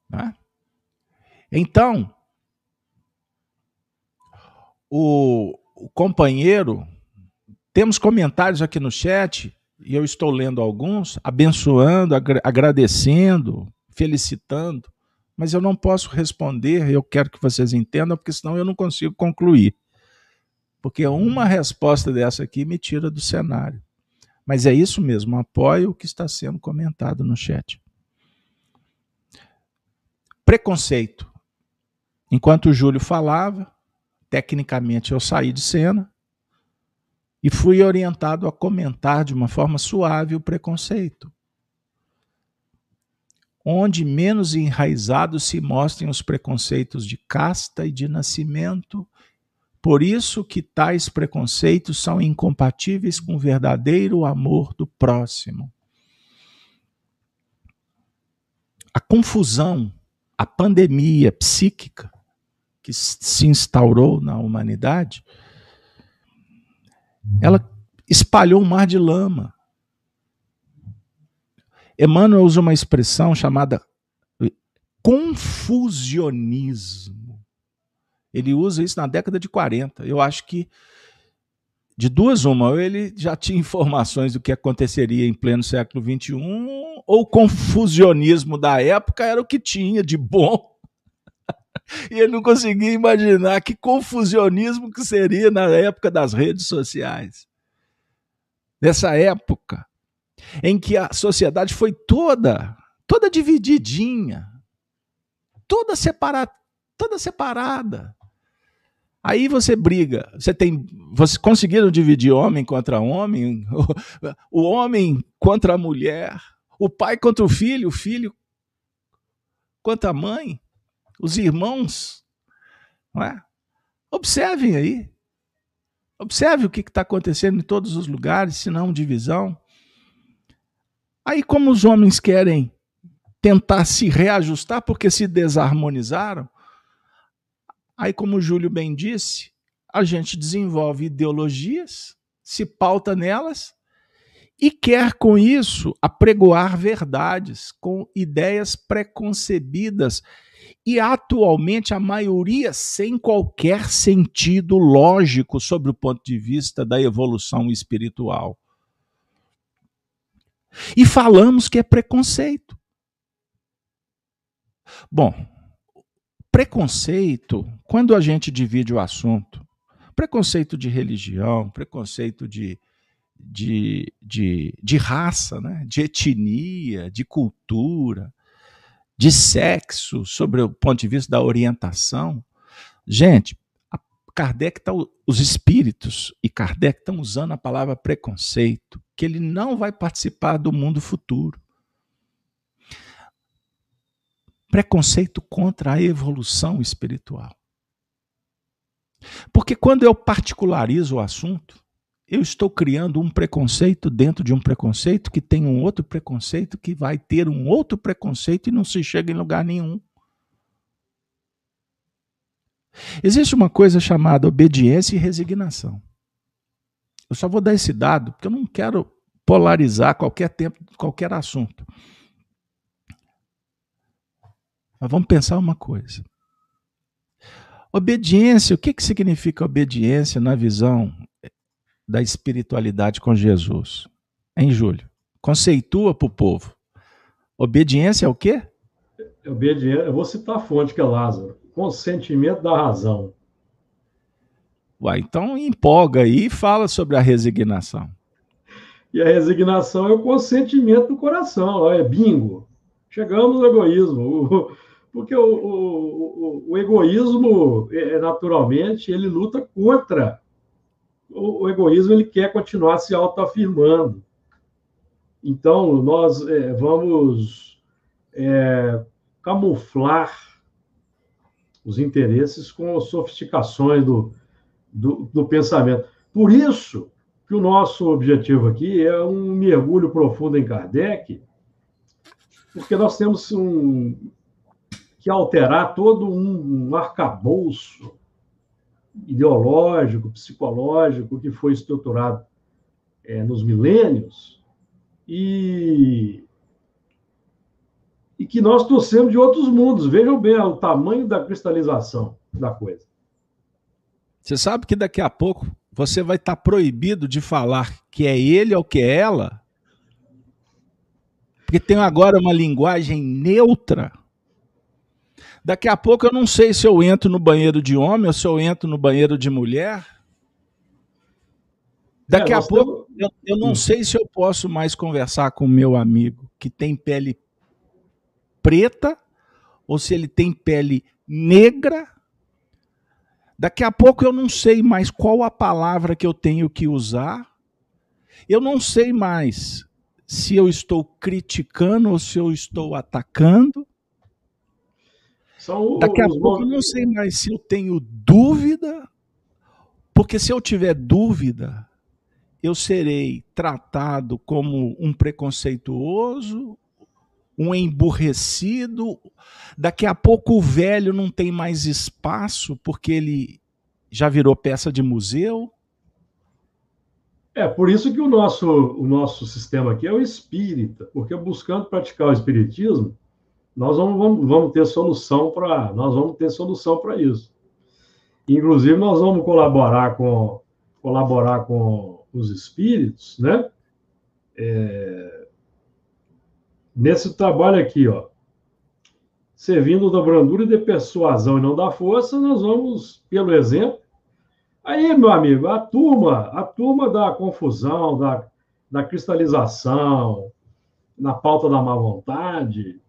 Né? Então, o, o companheiro, temos comentários aqui no chat, e eu estou lendo alguns, abençoando, agra agradecendo, felicitando, mas eu não posso responder, eu quero que vocês entendam, porque senão eu não consigo concluir. Porque uma resposta dessa aqui me tira do cenário. Mas é isso mesmo, apoio o que está sendo comentado no chat. Preconceito. Enquanto o Júlio falava, Tecnicamente, eu saí de cena e fui orientado a comentar de uma forma suave o preconceito. Onde menos enraizados se mostrem os preconceitos de casta e de nascimento, por isso que tais preconceitos são incompatíveis com o verdadeiro amor do próximo. A confusão, a pandemia psíquica que se instaurou na humanidade, ela espalhou um mar de lama. Emmanuel usa uma expressão chamada confusionismo. Ele usa isso na década de 40. Eu acho que de duas uma, ou ele já tinha informações do que aconteceria em pleno século XXI, ou o confusionismo da época era o que tinha de bom e ele não conseguia imaginar que confusionismo que seria na época das redes sociais. Nessa época em que a sociedade foi toda, toda divididinha, toda separada, toda separada. Aí você briga, você tem, vocês conseguiram dividir homem contra homem, o, o homem contra a mulher, o pai contra o filho, o filho contra a mãe, os irmãos, não é? Observem aí, observe o que está acontecendo em todos os lugares, se não divisão. Aí, como os homens querem tentar se reajustar porque se desarmonizaram, Aí, como o Júlio bem disse, a gente desenvolve ideologias, se pauta nelas e quer com isso apregoar verdades com ideias preconcebidas e atualmente a maioria sem qualquer sentido lógico sobre o ponto de vista da evolução espiritual. E falamos que é preconceito. Bom, preconceito, quando a gente divide o assunto, preconceito de religião, preconceito de, de, de, de raça, né? de etnia, de cultura, de sexo, sobre o ponto de vista da orientação. Gente, Kardec tá, os espíritos e Kardec estão usando a palavra preconceito, que ele não vai participar do mundo futuro preconceito contra a evolução espiritual. Porque quando eu particularizo o assunto, eu estou criando um preconceito dentro de um preconceito que tem um outro preconceito que vai ter um outro preconceito e não se chega em lugar nenhum. Existe uma coisa chamada obediência e resignação. Eu só vou dar esse dado porque eu não quero polarizar qualquer tempo, qualquer assunto. Mas vamos pensar uma coisa. Obediência, o que, que significa obediência na visão da espiritualidade com Jesus? Hein, Júlio? Conceitua para o povo. Obediência é o quê? Obediência, eu vou citar a fonte que é Lázaro. Consentimento da razão. Uai, então empolga aí e fala sobre a resignação. E a resignação é o consentimento do coração, é bingo. Chegamos no egoísmo. Porque o, o, o, egoísmo, é, é, naturalmente, ele luta contra. O, o, egoísmo ele quer continuar se autoafirmando. Então, nós é, vamos é, camuflar os interesses com sofisticações do, do, do pensamento. Por isso que o nosso objetivo aqui é um mergulho profundo em Kardec, porque nós temos um, que alterar todo um, arcabouço ideológico, psicológico que foi estruturado é, nos milênios e, e que nós trouxemos de outros mundos. Vejam bem o tamanho da cristalização da coisa. Você sabe que daqui a pouco você vai estar proibido de falar que é ele ou que é ela? Porque tem agora uma linguagem neutra Daqui a pouco eu não sei se eu entro no banheiro de homem ou se eu entro no banheiro de mulher. Daqui é, a pouco temos... eu, eu, não hum. sei se eu posso mais conversar com meu amigo que tem pele preta ou se ele tem pele negra. Daqui a pouco eu não sei mais qual a palavra que eu tenho que usar. Eu não sei mais se eu estou criticando ou se eu estou atacando. São Daqui a pouco eu não sei mais se eu tenho dúvida, porque se eu tiver dúvida, eu serei tratado como um preconceituoso, um emburrecido. Daqui a pouco o velho não tem mais espaço porque ele já virou peça de museu. É, por isso que o nosso, o nosso sistema aqui é o espírita, porque buscando praticar o espiritismo, nós vamos, vamos, vamos ter solução para nós vamos ter solução para isso. Inclusive nós vamos colaborar com colaborar com os espíritos, né? É, nesse trabalho aqui, ó, servindo da brandura e da persuasão e não da força, nós vamos pelo exemplo. Aí, meu amigo, a turma, a turma da confusão, da, da cristalização, na pauta da má vontade,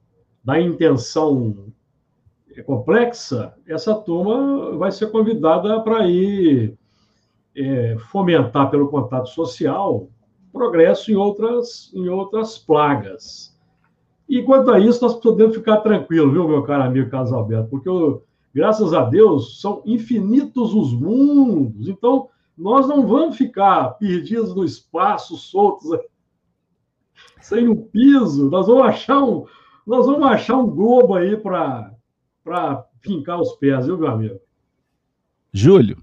da intenção complexa, essa turma vai ser convidada para ir é, fomentar pelo contato social progresso em outras, em outras plagas. E quanto a isso, nós podemos ficar tranquilos, viu, meu caro amigo Carlos Alberto? Porque, graças a Deus, são infinitos os mundos. Então, nós não vamos ficar perdidos no espaço, soltos, sem um piso. Nós vamos achar um, nós vamos achar um globo aí para fincar os pés, viu, meu amigo? Júlio,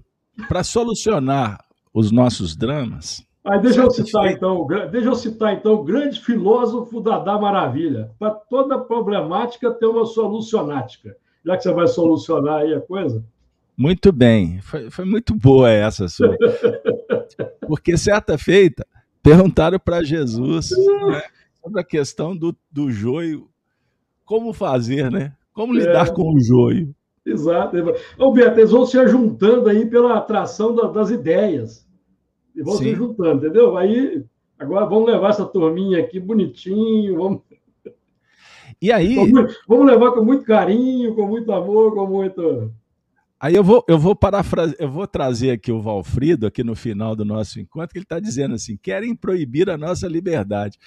para solucionar os nossos dramas, Aí deixa eu citar então, deixa eu citar então o grande filósofo Dada Maravilha. Para toda problemática tem uma solucionática. Já que você vai solucionar aí a coisa. Muito bem, foi, foi muito boa essa sua. Porque certa feita perguntaram para Jesus né, sobre a questão do, do joio, como fazer, né? Como lidar é. com o joio. Exato. Ô, Beto, eles vão se juntando aí pela atração da, das ideias e vão Sim. se juntando, entendeu? Aí, agora vamos levar essa turminha aqui bonitinho, vamos. E aí. Vamos levar com muito carinho, com muito amor, com muito. Aí eu vou, eu vou parafrase, eu vou trazer aqui o Valfrido, aqui no final do nosso encontro, que ele está dizendo assim: querem proibir a nossa liberdade.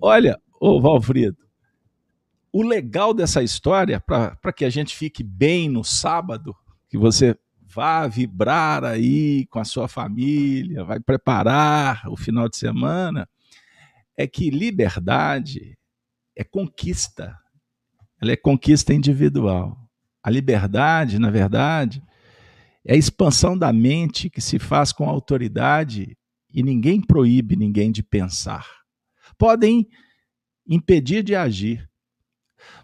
Olha, ô Valfrido, o legal dessa história, para que a gente fique bem no sábado, que você vá vibrar aí com a sua família, vai preparar o final de semana, é que liberdade é conquista. Ela é conquista individual. A liberdade, na verdade, é a expansão da mente que se faz com autoridade e ninguém proíbe ninguém de pensar. Podem impedir de agir,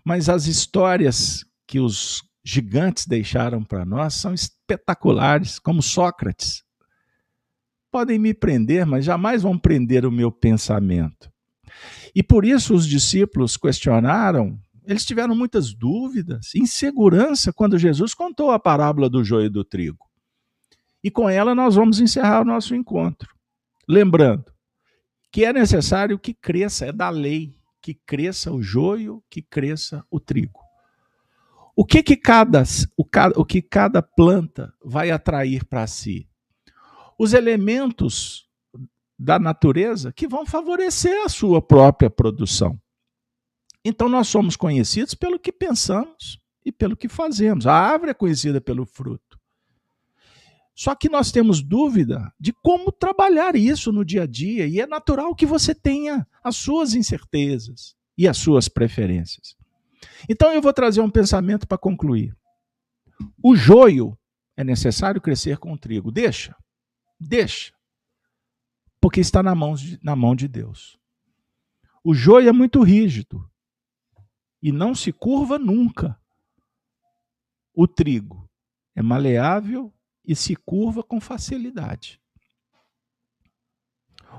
mas as histórias que os gigantes deixaram para nós são espetaculares, como Sócrates. Podem me prender, mas jamais vão prender o meu pensamento. E por isso os discípulos questionaram, eles tiveram muitas dúvidas, insegurança quando Jesus contou a parábola do joio e do trigo. E com ela nós vamos encerrar o nosso encontro. Lembrando que é necessário que cresça, é da lei, que cresça o joio, que cresça o trigo. O que que cada, o, o que cada planta vai atrair para si? Os elementos da natureza que vão favorecer a sua própria produção. Então nós somos conhecidos pelo que pensamos e pelo que fazemos. A árvore é conhecida pelo fruto. Só que nós temos dúvida de como trabalhar isso no dia a dia, e é natural que você tenha as suas incertezas e as suas preferências. Então eu vou trazer um pensamento para concluir. O joio é necessário crescer com o trigo. Deixa, deixa, porque está na mão de, na mão de Deus. O joio é muito rígido e não se curva nunca. O trigo é maleável e se curva com facilidade.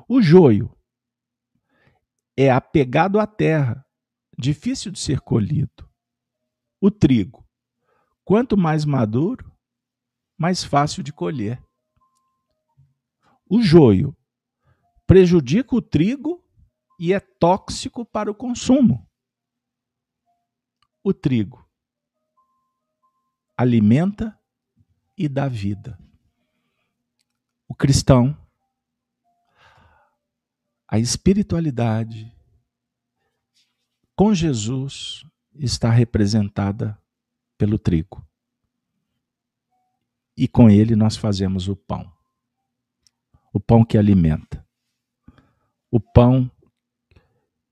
O joio é apegado à terra difícil de ser colhido. O trigo, quanto mais maduro, mais fácil de colher. O joio prejudica o trigo e é tóxico para o consumo. O trigo alimenta e dá vida. O cristão, a espiritualidade, com Jesus está representada pelo trigo. E com ele nós fazemos o pão. O pão que alimenta. O pão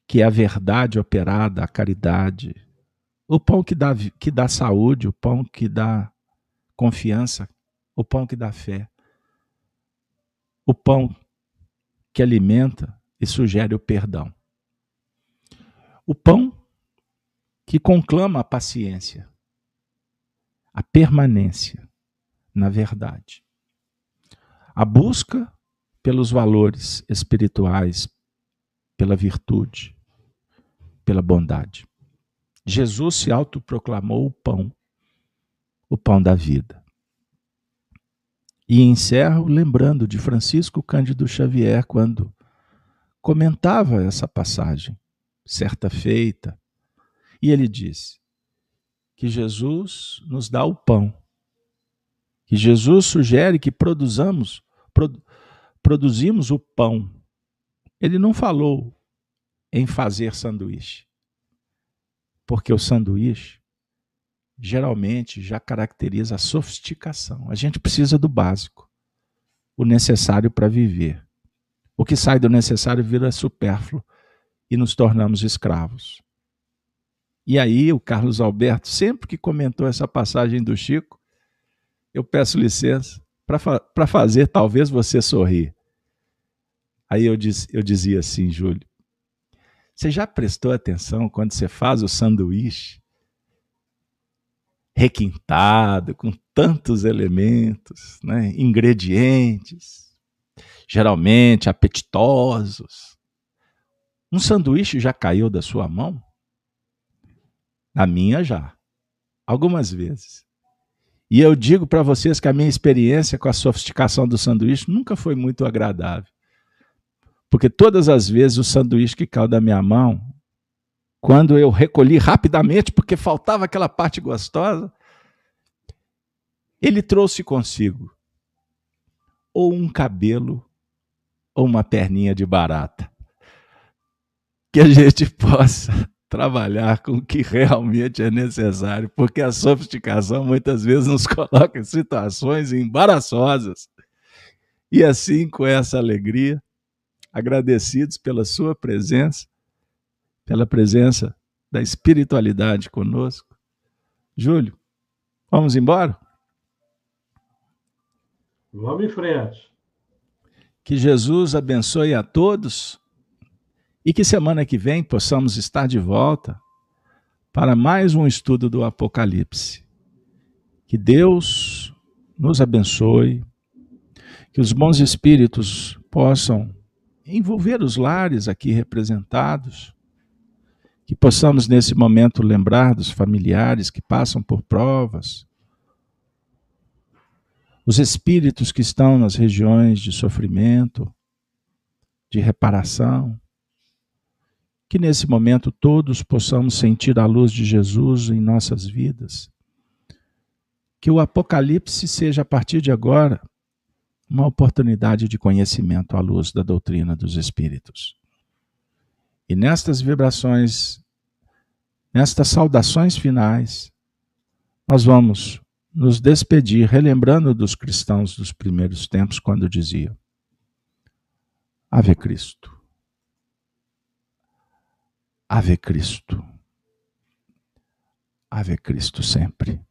que é a verdade operada, a caridade. O pão que dá, que dá saúde, o pão que dá confiança, o pão que dá fé. O pão que alimenta e sugere o perdão. O pão que conclama a paciência, a permanência na verdade. A busca pelos valores espirituais, pela virtude, pela bondade. Jesus se autoproclamou o pão, o pão da vida. E encerro lembrando de Francisco Cândido Xavier quando comentava essa passagem, certa feita, e ele disse que Jesus nos dá o pão, que Jesus sugere que produzamos, produ, produzimos o pão. Ele não falou em fazer sanduíche, porque o sanduíche geralmente já caracteriza a sofisticação. A gente precisa do básico, o necessário para viver. O que sai do necessário vira supérfluo e nos tornamos escravos. E aí, o Carlos Alberto, sempre que comentou essa passagem do Chico, eu peço licença para fa fazer talvez você sorrir. Aí eu, diz, eu dizia assim, Júlio, você já prestou atenção quando você faz o sanduíche requintado, com tantos elementos, né, ingredientes, geralmente apetitosos? Um sanduíche já caiu da sua mão? Na minha já. Algumas vezes. E eu digo para vocês que a minha experiência com a sofisticação do sanduíche nunca foi muito agradável. Porque todas as vezes o sanduíche que caiu da minha mão, quando eu recolhi rapidamente, porque faltava aquela parte gostosa, ele trouxe consigo ou um cabelo ou uma perninha de barata. Que a gente possa trabalhar com o que realmente é necessário, porque a sofisticação muitas vezes nos coloca em situações embaraçosas. E assim, com essa alegria, agradecidos pela sua presença, pela presença da espiritualidade conosco. Júlio, vamos embora? Vamos em frente. Que Jesus abençoe a todos e que semana que vem possamos estar de volta para mais um estudo do Apocalipse. Que Deus nos abençoe, que os bons espíritos possam envolver os lares aqui representados, que possamos nesse momento lembrar dos familiares que passam por provas, os espíritos que estão nas regiões de sofrimento, de reparação, que nesse momento todos possamos sentir a luz de Jesus em nossas vidas. Que o Apocalipse seja a partir de agora uma oportunidade de conhecimento à luz da doutrina dos Espíritos. E nestas vibrações, nestas saudações finais, nós vamos nos despedir, relembrando dos cristãos dos primeiros tempos, quando diziam: Ave Cristo. Ave Cristo. Ave Cristo sempre.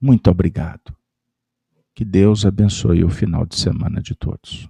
Muito obrigado. Que Deus abençoe o final de semana de todos.